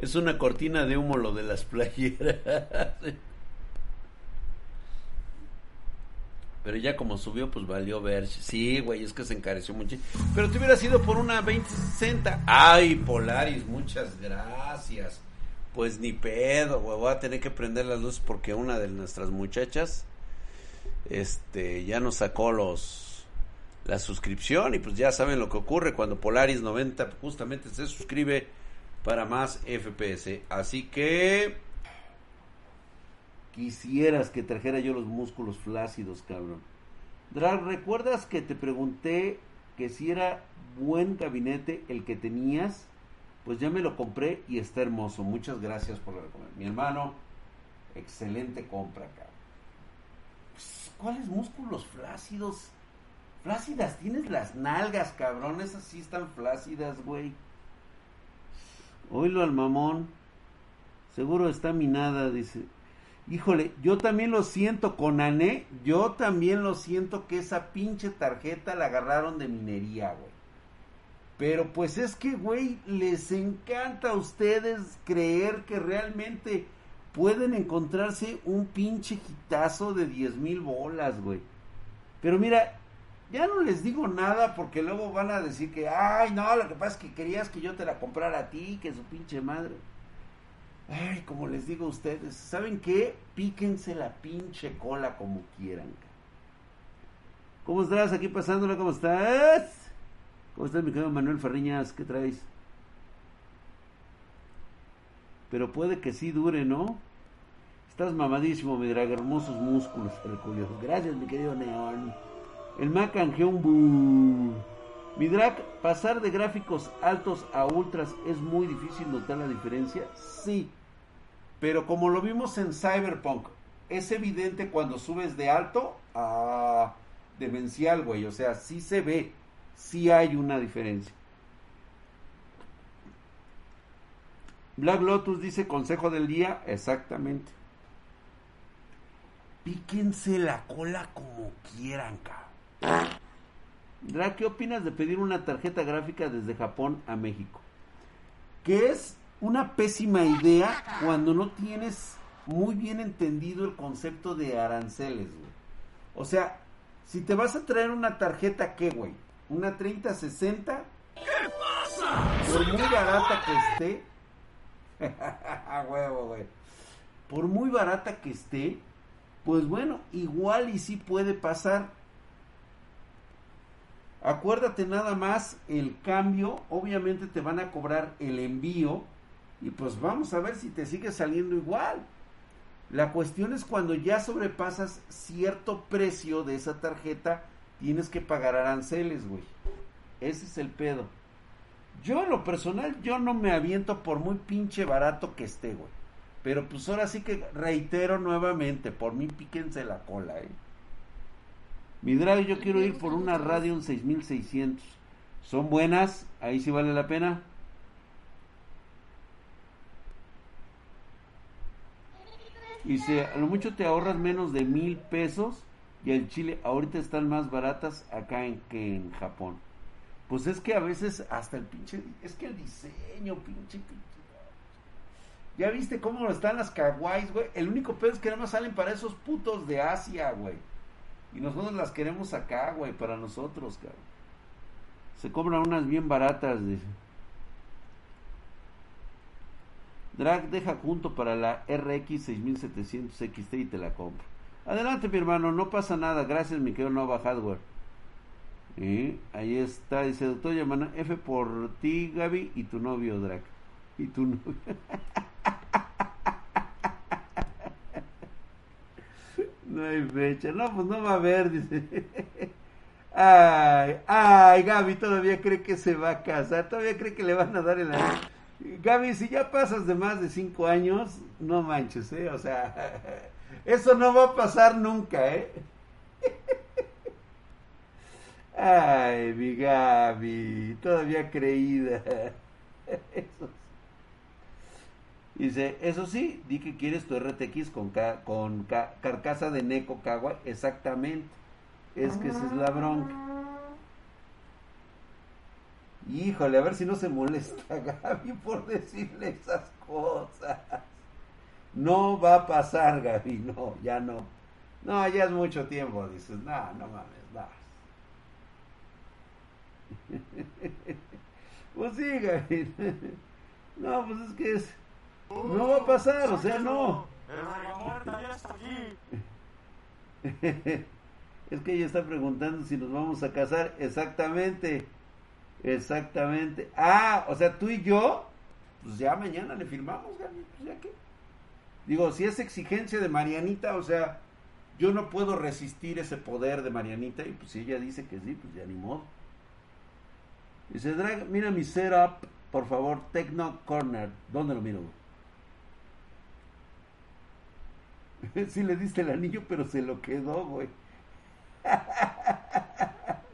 A: Es una cortina de humo lo de las playeras. Pero ya como subió, pues valió ver. Sí, güey, es que se encareció mucho. Pero te hubiera sido por una 2060. Ay, Polaris, muchas gracias. Pues ni pedo, güey. Voy a tener que prender las luces porque una de nuestras muchachas este ya nos sacó los la suscripción y pues ya saben lo que ocurre cuando Polaris 90 justamente se suscribe para más FPS. Así que quisieras que trajera yo los músculos flácidos, cabrón. Drag, ¿recuerdas que te pregunté que si era buen gabinete el que tenías? Pues ya me lo compré y está hermoso. Muchas gracias por la Mi hermano, excelente compra, cabrón. Pues, ¿Cuáles músculos flácidos? Flácidas, tienes las nalgas, cabrón. Esas sí están flácidas, güey. Oílo al mamón. Seguro está minada, dice. Híjole, yo también lo siento con Ané. Yo también lo siento que esa pinche tarjeta la agarraron de minería, güey. Pero pues es que, güey, les encanta a ustedes creer que realmente pueden encontrarse un pinche quitazo de 10 mil bolas, güey. Pero mira, ya no les digo nada porque luego van a decir que, ay, no, lo que pasa es que querías que yo te la comprara a ti, que su pinche madre. Ay, como les digo a ustedes, ¿saben qué? Píquense la pinche cola como quieran. ¿Cómo estás aquí pasándola? ¿Cómo estás? ¿Cómo estás, mi querido Manuel Farriñas? ¿Qué traes? Pero puede que sí dure, ¿no? Estás mamadísimo, mi drag, hermosos músculos, el curioso. Gracias, mi querido Neón. El Mac un Mi drag, pasar de gráficos altos a ultras es muy difícil notar la diferencia. Sí, pero como lo vimos en Cyberpunk, es evidente cuando subes de alto a demencial, güey. O sea, sí se ve, sí hay una diferencia. Black Lotus dice consejo del día, exactamente. Píquense la cola como quieran, cabrón. Dra, ¿qué opinas de pedir una tarjeta gráfica desde Japón a México? Que es una pésima idea cuando no tienes muy bien entendido el concepto de aranceles, güey. O sea, si te vas a traer una tarjeta, ¿qué, güey? Una 3060. ¿Qué pasa? Por muy barata que esté. A huevo, güey. Por muy barata que esté, pues bueno, igual y sí puede pasar. Acuérdate nada más el cambio, obviamente te van a cobrar el envío y pues vamos a ver si te sigue saliendo igual. La cuestión es cuando ya sobrepasas cierto precio de esa tarjeta, tienes que pagar aranceles, güey. Ese es el pedo. Yo en lo personal, yo no me aviento por muy pinche barato que esté, güey. Pero pues ahora sí que reitero nuevamente, por mí píquense la cola, eh. Mi drive, yo quiero ir por una Radeon 6600. ¿Son buenas? Ahí sí vale la pena. Y si a lo mucho te ahorras menos de mil pesos y el chile ahorita están más baratas acá en, que en Japón. Pues es que a veces hasta el pinche, es que el diseño, pinche, pinche. Ya viste cómo están las kawaiis, güey. El único pedo es que nada más salen para esos putos de Asia, güey. Y nosotros las queremos acá, güey, para nosotros, cabrón. Se cobran unas bien baratas, dice. Drag deja junto para la RX 6700 XT y te la compro. Adelante, mi hermano, no pasa nada. Gracias, mi querido Nova Hardware. ahí está, dice doctor Yamana, F por ti, Gaby, y tu novio, Drag. Y tu novio. no hay fecha. No, pues no va a haber, dice. Ay, ay, Gaby todavía cree que se va a casar. Todavía cree que le van a dar el Gaby, si ya pasas de más de cinco años, no manches, ¿eh? O sea, eso no va a pasar nunca, ¿eh? Ay, mi Gaby, todavía creída. Dice, eso sí, di que quieres tu RTX con, con carcasa de Neko Kawa. Exactamente. Es que esa es la bronca. Híjole, a ver si no se molesta Gaby por decirle esas cosas. No va a pasar, Gaby, no, ya no. No, ya es mucho tiempo, dices, no, no mames, vas. pues sí, Gaby. No, pues es que es. No va a pasar, o sea, no. es que ella está preguntando si nos vamos a casar. Exactamente. Exactamente. Ah, o sea, tú y yo, pues ya mañana le firmamos, Gaby, pues ya que. Digo, si es exigencia de Marianita, o sea, yo no puedo resistir ese poder de Marianita y pues si ella dice que sí, pues ya ni modo. Dice, Drag, mira mi setup, por favor, Techno Corner. ¿Dónde lo miro? sí le diste el anillo, pero se lo quedó, güey.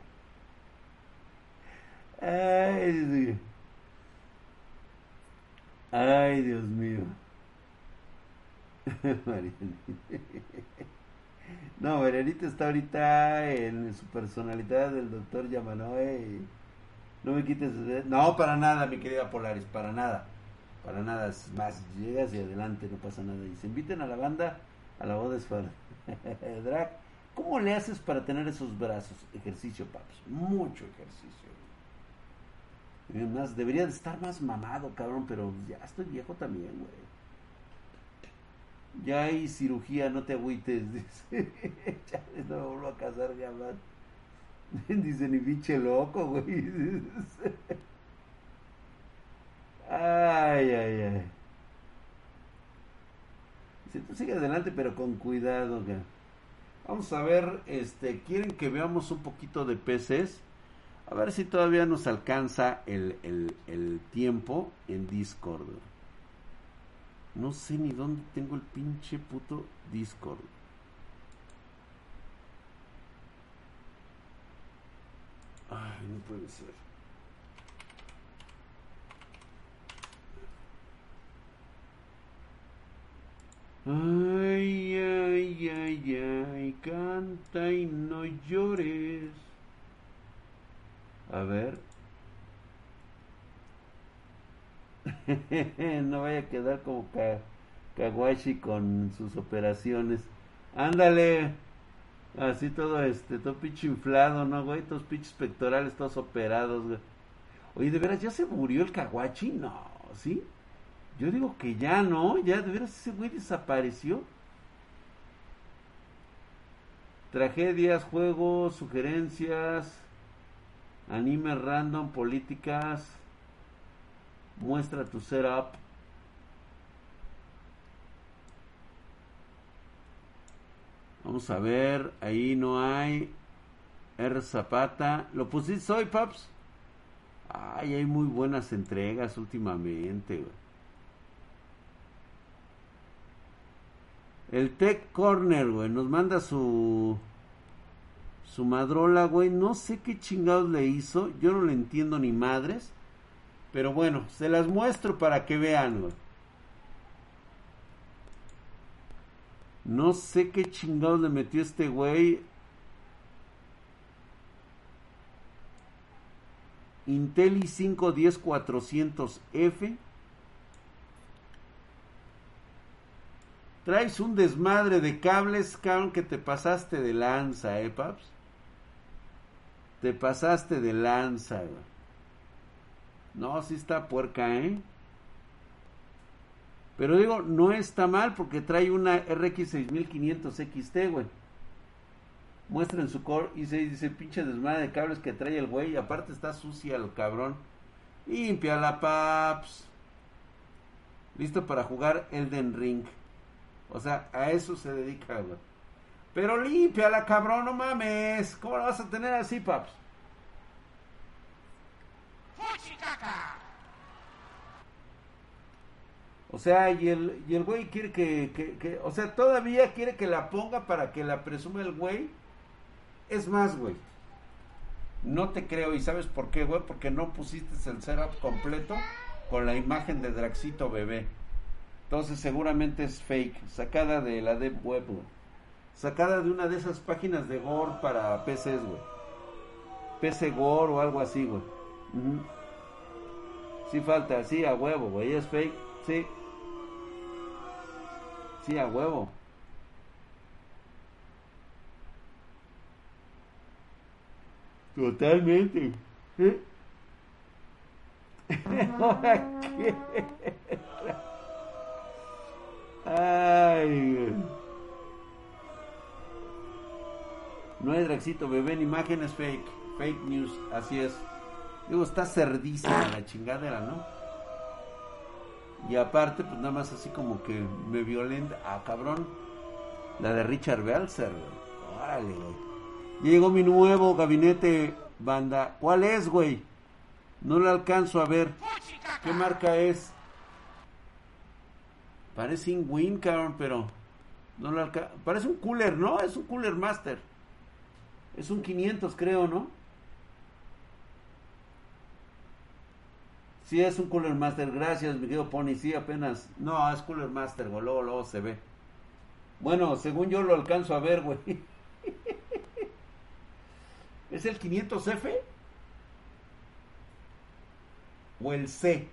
A: Ay, Ay, Dios mío. No, Marianita está ahorita en su personalidad del doctor Yamanoe. No me quites. No, para nada, mi querida Polaris, para nada. Para nada, es más, llegas y adelante, no pasa nada. Y se inviten a la banda a la boda es Drag, ¿cómo le haces para tener esos brazos? Ejercicio, paps. Mucho ejercicio. Más, debería de estar más mamado, cabrón, pero ya estoy viejo también, güey. Ya hay cirugía, no te agüites. Dice, no me vuelvo a casar jamás. Dice, ni pinche loco, güey. Ay, ay, ay. Dice, tú sigue adelante, pero con cuidado. Vamos a ver, este, ¿quieren que veamos un poquito de peces? A ver si todavía nos alcanza el, el, tiempo en Discord. No sé ni dónde tengo el pinche puto Discord. Ay, no puede ser. Ay, ay, ay, ay, canta y no llores. A ver. no vaya a quedar como Kawashi con sus operaciones. Ándale. Así todo este, todo pinche inflado, ¿no, güey? Todos pinches pectorales, todos operados. Oye, ¿de veras ya se murió el caguachi? No, ¿sí? Yo digo que ya no, ya de veras ese güey desapareció. Tragedias, juegos, sugerencias, anime random, políticas, muestra tu setup. Vamos a ver, ahí no hay. R Zapata. ¿Lo pusiste hoy, Paps? Ay, hay muy buenas entregas últimamente, güey. El Tech Corner, güey, nos manda su su madrola, güey. No sé qué chingados le hizo. Yo no le entiendo ni madres. Pero bueno, se las muestro para que vean, güey. No sé qué chingados le metió este güey. Intel i5 10400F. Traes un desmadre de cables, cabrón, que te pasaste de lanza, eh, paps. Te pasaste de lanza, güey. No, sí está puerca, eh. Pero digo, no está mal porque trae una RX 6500 XT, güey. Muestren su core y se dice pinche desmadre de cables que trae el güey. Aparte está sucia el cabrón. Limpia la paps. Listo para jugar Elden Ring. O sea, a eso se dedica, güey. Pero limpia la cabrón, no mames. ¿Cómo la vas a tener así, paps? O sea, y el, y el güey quiere que, que, que, o sea, todavía quiere que la ponga para que la presume el güey. Es más, güey. No te creo, ¿y sabes por qué, güey? Porque no pusiste el setup completo con la imagen de Draxito bebé. Entonces seguramente es fake, sacada de la Deep Web, güey. Sacada de una de esas páginas de Gore para PCs, güey. PC Gore o algo así, güey. Uh Sí falta, sí, a huevo, güey. Es fake, sí. Sí, a huevo. Totalmente. ¿Eh? Ay. No hay Draxito, bebé en imágenes fake. Fake news, así es. Digo, está cerdísima la chingadera, ¿no? Y aparte, pues nada más así como que me violenta. Ah, cabrón. La de Richard Belzer, güey. Órale, güey. Llegó mi nuevo gabinete, banda. ¿Cuál es, güey? No lo alcanzo a ver. ¿Qué marca es? Parece un Win, cabrón, pero no lo alcanzo. Parece un cooler, ¿no? Es un cooler master. Es un 500, creo, ¿no? Sí, es un Cooler Master. Gracias, mi querido Pony. Sí, apenas. No, es Cooler Master, güey. Luego, luego se ve. Bueno, según yo lo alcanzo a ver, güey. ¿Es el 500F? ¿O el C?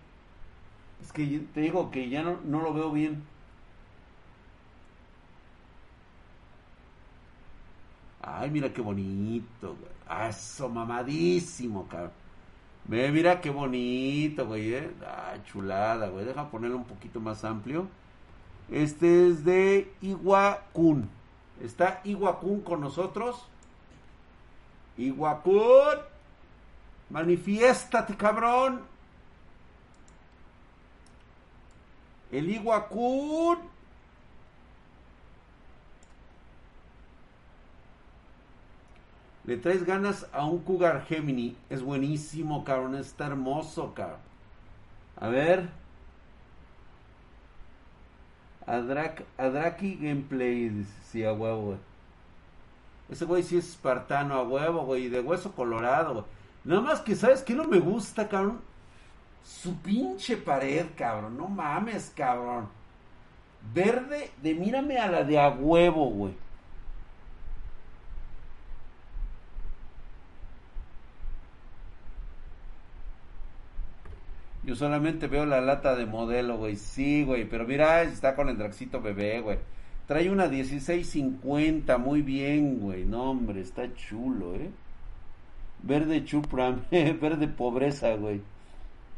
A: Es que te digo que ya no, lo veo bien. Ay, mira qué bonito, güey. Ah, eso, mamadísimo, cabrón. Mira qué bonito, güey, eh. Ah, chulada, güey. Deja ponerlo un poquito más amplio. Este es de Iguacun. Está Iguacun con nosotros. Iguacun. Manifiéstate, cabrón. El Iguacun. Le traes ganas a un Cougar Gemini. Es buenísimo, cabrón. Está hermoso, cabrón. A ver. Adrak, Adraki Gameplay. Sí, a huevo, güey. Ese güey sí es espartano, a huevo, güey. De hueso colorado, güey. Nada más que, ¿sabes qué no me gusta, cabrón? Su pinche pared, cabrón. No mames, cabrón. Verde de mírame a la de a huevo, güey. Yo solamente veo la lata de modelo, güey. Sí, güey. Pero mira, está con el Draxito bebé, güey. Trae una 1650, muy bien, güey. No, hombre, está chulo, ¿eh? Verde chupram, verde pobreza, güey.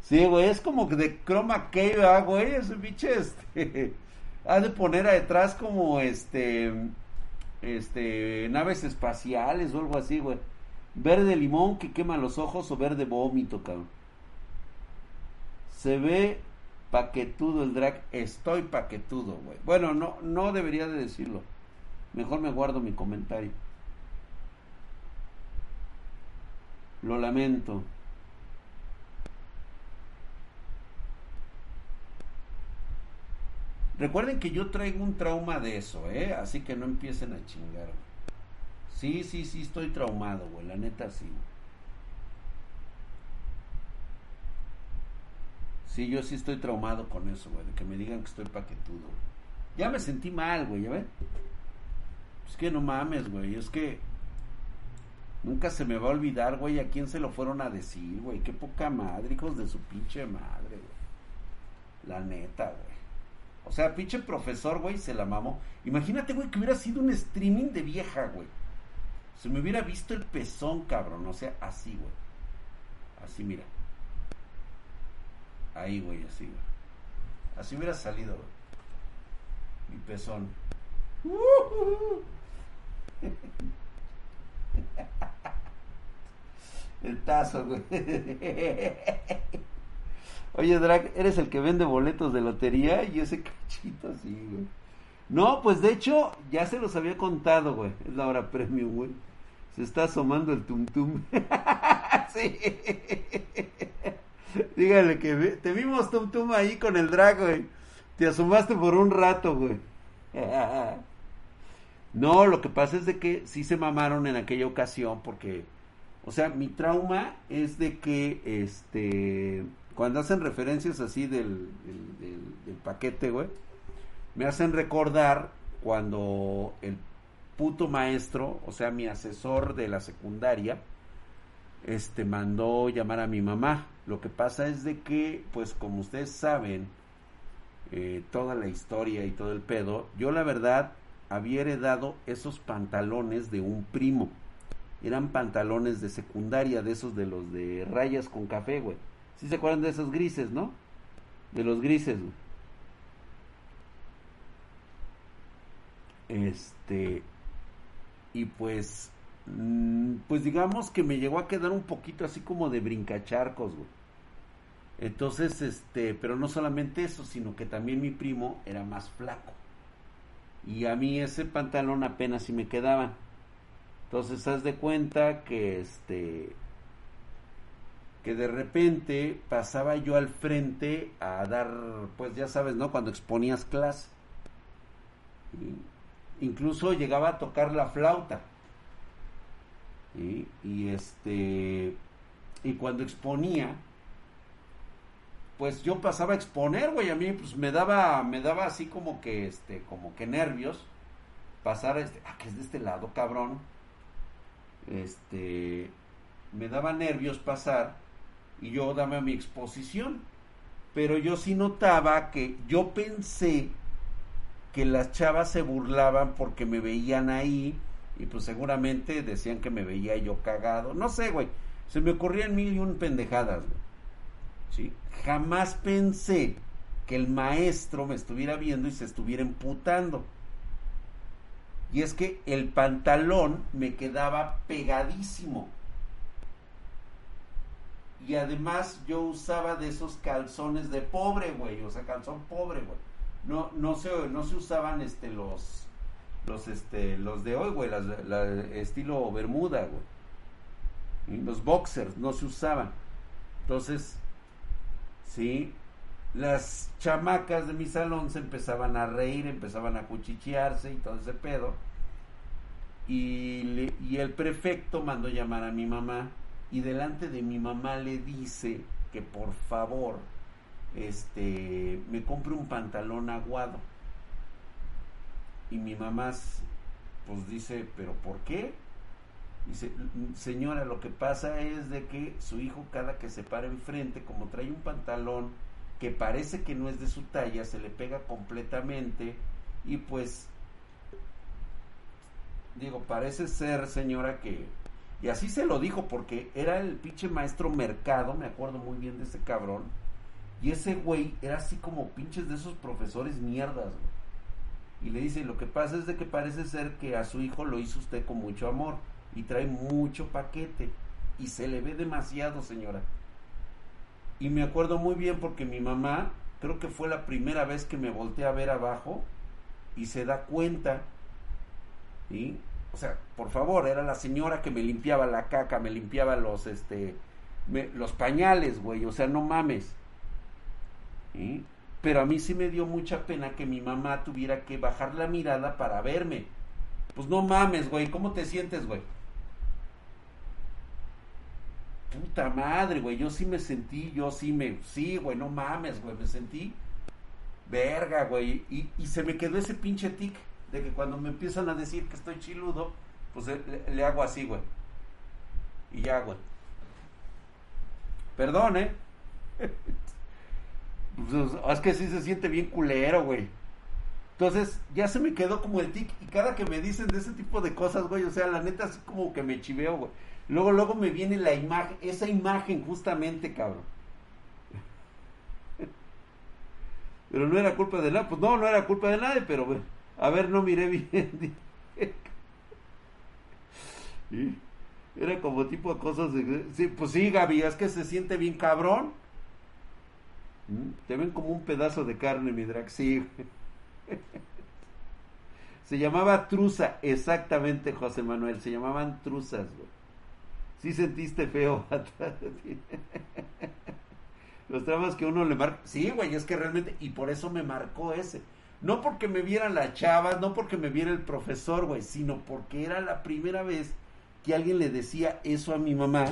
A: Sí, güey, es como de croma que, güey, ese biche, este, ha de poner detrás como, este, este, naves espaciales o algo así, güey. Verde limón que quema los ojos o verde vómito, cabrón. Se ve paquetudo el drag. Estoy paquetudo, güey. Bueno, no, no debería de decirlo. Mejor me guardo mi comentario. Lo lamento. Recuerden que yo traigo un trauma de eso, ¿eh? Así que no empiecen a chingar. Sí, sí, sí, estoy traumado, güey. La neta, sí. Sí, yo sí estoy traumado con eso, güey. De que me digan que estoy paquetudo. Ya me sentí mal, güey, ¿ya ven? Es que no mames, güey. Es que nunca se me va a olvidar, güey, a quién se lo fueron a decir, güey. Qué poca madre, hijos de su pinche madre, güey. La neta, güey. O sea, pinche profesor, güey, se la mamó. Imagínate, güey, que hubiera sido un streaming de vieja, güey. Se me hubiera visto el pezón, cabrón. O sea, así, güey. Así, mira. Ahí, güey, así, güey. Así hubiera salido, güey. Mi pezón. El tazo, güey. Oye, Drag, ¿eres el que vende boletos de lotería? Y ese cachito así, güey. No, pues de hecho, ya se los había contado, güey. Es la hora premium, güey. Se está asomando el tum tum. sí. Dígale que te vimos tum tum ahí con el drag, güey. Te asomaste por un rato, güey. no, lo que pasa es de que sí se mamaron en aquella ocasión porque, o sea, mi trauma es de que, este, cuando hacen referencias así del, paquete, güey, me hacen recordar cuando el puto maestro, o sea, mi asesor de la secundaria, este mandó llamar a mi mamá. Lo que pasa es de que, pues como ustedes saben, eh, toda la historia y todo el pedo, yo la verdad había heredado esos pantalones de un primo. Eran pantalones de secundaria, de esos de los de rayas con café, güey. Si se acuerdan de esos grises, no? De los grises. Este. Y pues. Mm, pues digamos que me llegó a quedar un poquito así como de brincacharcos, güey. Entonces, este, pero no solamente eso, sino que también mi primo era más flaco. Y a mí ese pantalón apenas si me quedaban. Entonces, haz de cuenta que este que de repente pasaba yo al frente a dar, pues ya sabes, ¿no? Cuando exponías clase. incluso llegaba a tocar la flauta. Y este, y cuando exponía, pues yo pasaba a exponer, güey, a mí pues me daba, me daba así como que, este, como que nervios, pasar, este, ah, que es de este lado, cabrón, este, me daba nervios pasar y yo dame a mi exposición. Pero yo sí notaba que yo pensé que las chavas se burlaban porque me veían ahí y pues seguramente decían que me veía yo cagado. No sé, güey. Se me ocurrían mil y un pendejadas, güey. ¿Sí? Jamás pensé que el maestro me estuviera viendo y se estuviera emputando. Y es que el pantalón me quedaba pegadísimo y además yo usaba de esos calzones de pobre, güey, o sea, calzón pobre, güey. No, no se, no se usaban este los los este los de hoy, güey, las, estilo bermuda, güey. Los boxers no se usaban. Entonces, sí, las chamacas de mi salón se empezaban a reír, empezaban a cuchichearse y todo ese pedo. Y, y el prefecto mandó llamar a mi mamá y delante de mi mamá le dice que por favor este me compre un pantalón aguado. Y mi mamá pues dice pero por qué dice señora lo que pasa es de que su hijo cada que se para enfrente como trae un pantalón que parece que no es de su talla se le pega completamente y pues digo, parece ser, señora, que... Y así se lo dijo porque era el pinche maestro mercado, me acuerdo muy bien de ese cabrón. Y ese güey era así como pinches de esos profesores mierdas, güey. Y le dice, lo que pasa es de que parece ser que a su hijo lo hizo usted con mucho amor y trae mucho paquete y se le ve demasiado, señora. Y me acuerdo muy bien porque mi mamá, creo que fue la primera vez que me volteé a ver abajo y se da cuenta, ¿sí? O sea, por favor, era la señora que me limpiaba la caca, me limpiaba los, este, los pañales, güey, o sea, no mames. Pero a mí sí me dio mucha pena que mi mamá tuviera que bajar la mirada para verme. Pues no mames, güey, ¿cómo te sientes, güey? Puta madre, güey, yo sí me sentí, yo sí me, sí, güey, no mames, güey, me sentí verga, güey, y, y se me quedó ese pinche tic de que cuando me empiezan a decir que estoy chiludo, pues le, le hago así, güey. Y ya, güey. Perdón, ¿eh? Pues, es que sí se siente bien culero, güey. Entonces, ya se me quedó como el tic. Y cada que me dicen de ese tipo de cosas, güey, o sea, la neta, así como que me chiveo, güey. Luego, luego me viene la imagen, esa imagen justamente, cabrón. Pero no era culpa de nada. Pues no, no era culpa de nadie, pero, güey, a ver, no miré bien. Era como tipo cosas de... Sí, pues sí, Gaby, es que se siente bien cabrón. ¿Mm? Te ven como un pedazo de carne, mi drag. Sí. Se llamaba truza, exactamente, José Manuel. Se llamaban truzas, güey. Sí sentiste feo Los tramos que uno le marca. Sí, güey, es que realmente. Y por eso me marcó ese. No porque me viera la chava, no porque me viera el profesor, güey, sino porque era la primera vez que alguien le decía eso a mi mamá.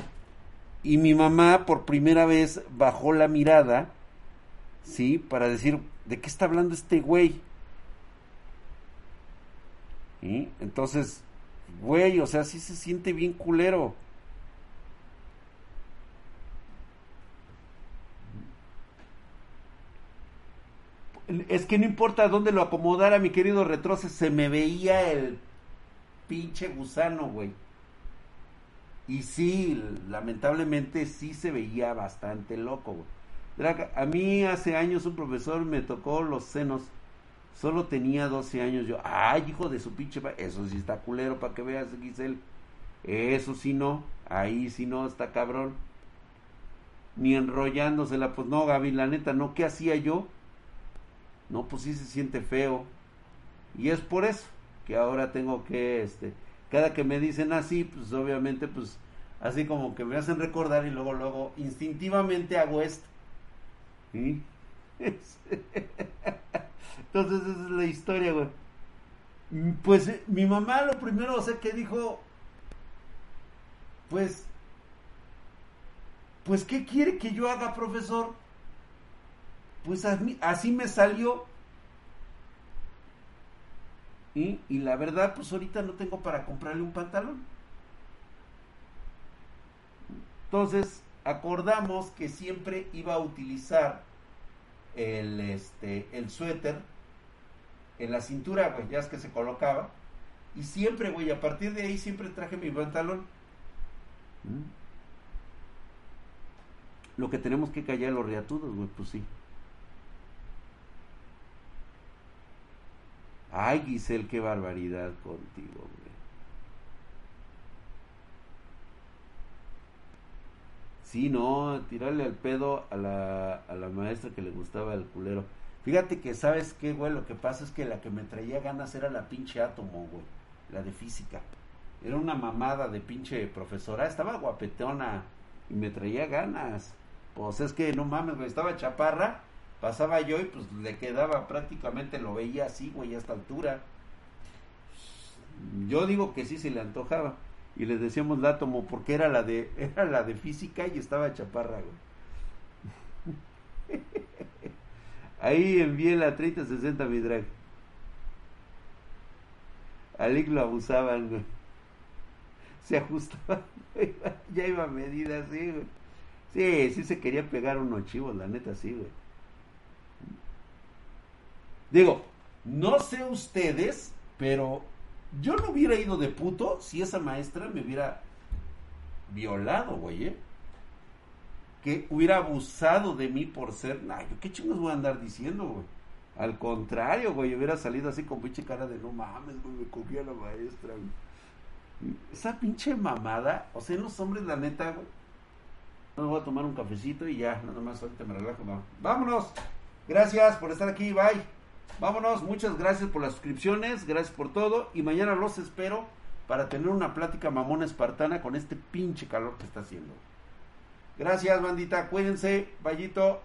A: Y mi mamá por primera vez bajó la mirada ¿sí? Para decir, ¿de qué está hablando este güey? ¿Sí? Entonces, güey, o sea, sí se siente bien culero. Es que no importa dónde lo acomodara, mi querido retroce, se me veía el pinche gusano, güey. Y sí, lamentablemente sí se veía bastante loco, güey a mí hace años un profesor me tocó los senos. Solo tenía 12 años. Yo, ay, hijo de su pinche. Eso sí está culero para que veas, Giselle. Eso sí no. Ahí sí no, está cabrón. Ni enrollándosela. Pues no, Gaby, la neta, no. ¿Qué hacía yo? No, pues sí se siente feo. Y es por eso que ahora tengo que, este, cada que me dicen así, pues obviamente, pues, así como que me hacen recordar y luego, luego, instintivamente hago esto. Entonces esa es la historia, güey. Pues eh, mi mamá lo primero, o sea, que dijo, pues, pues, ¿qué quiere que yo haga, profesor? Pues así me salió. Y la verdad, pues ahorita no tengo para comprarle un pantalón. Entonces, acordamos que siempre iba a utilizar el, este, el suéter en la cintura, güey, ya es que se colocaba. Y siempre, güey, a partir de ahí siempre traje mi pantalón. Mm. Lo que tenemos que callar los riatudos, güey, pues sí. Ay, Giselle, qué barbaridad contigo, güey. Sí, no, tirarle al pedo a la, a la maestra que le gustaba el culero. Fíjate que, ¿sabes qué, güey? Lo que pasa es que la que me traía ganas era la pinche átomo, güey. La de física. Era una mamada de pinche profesora. Estaba guapetona y me traía ganas. Pues es que no mames, güey. Estaba chaparra. Pasaba yo y pues le quedaba prácticamente, lo veía así, güey, a esta altura. Yo digo que sí se le antojaba y les decíamos la átomo porque era la de era la de física y estaba chaparra, güey. Ahí envié la 3060 mi drag. A lo abusaban, güey. Se ajustaba, ya iba a medida así, güey. Sí, sí se quería pegar unos chivos, la neta, sí, güey. Digo, no sé ustedes, pero Yo no hubiera ido de puto si esa maestra me hubiera violado, güey, ¿eh? Que hubiera abusado de mí por ser... Nah, qué chingos voy a andar diciendo, güey. Al contrario, güey, hubiera salido así con pinche cara de no mames, güey, me cogí a la maestra, güey. Esa pinche mamada, o sea, en los hombres, la neta, güey. No voy a tomar un cafecito y ya, nada más ahorita me relajo. No. Vámonos. Gracias por estar aquí, bye. Vámonos, muchas gracias por las suscripciones, gracias por todo y mañana los espero para tener una plática mamona espartana con este pinche calor que está haciendo. Gracias, bandita, cuídense, vallito.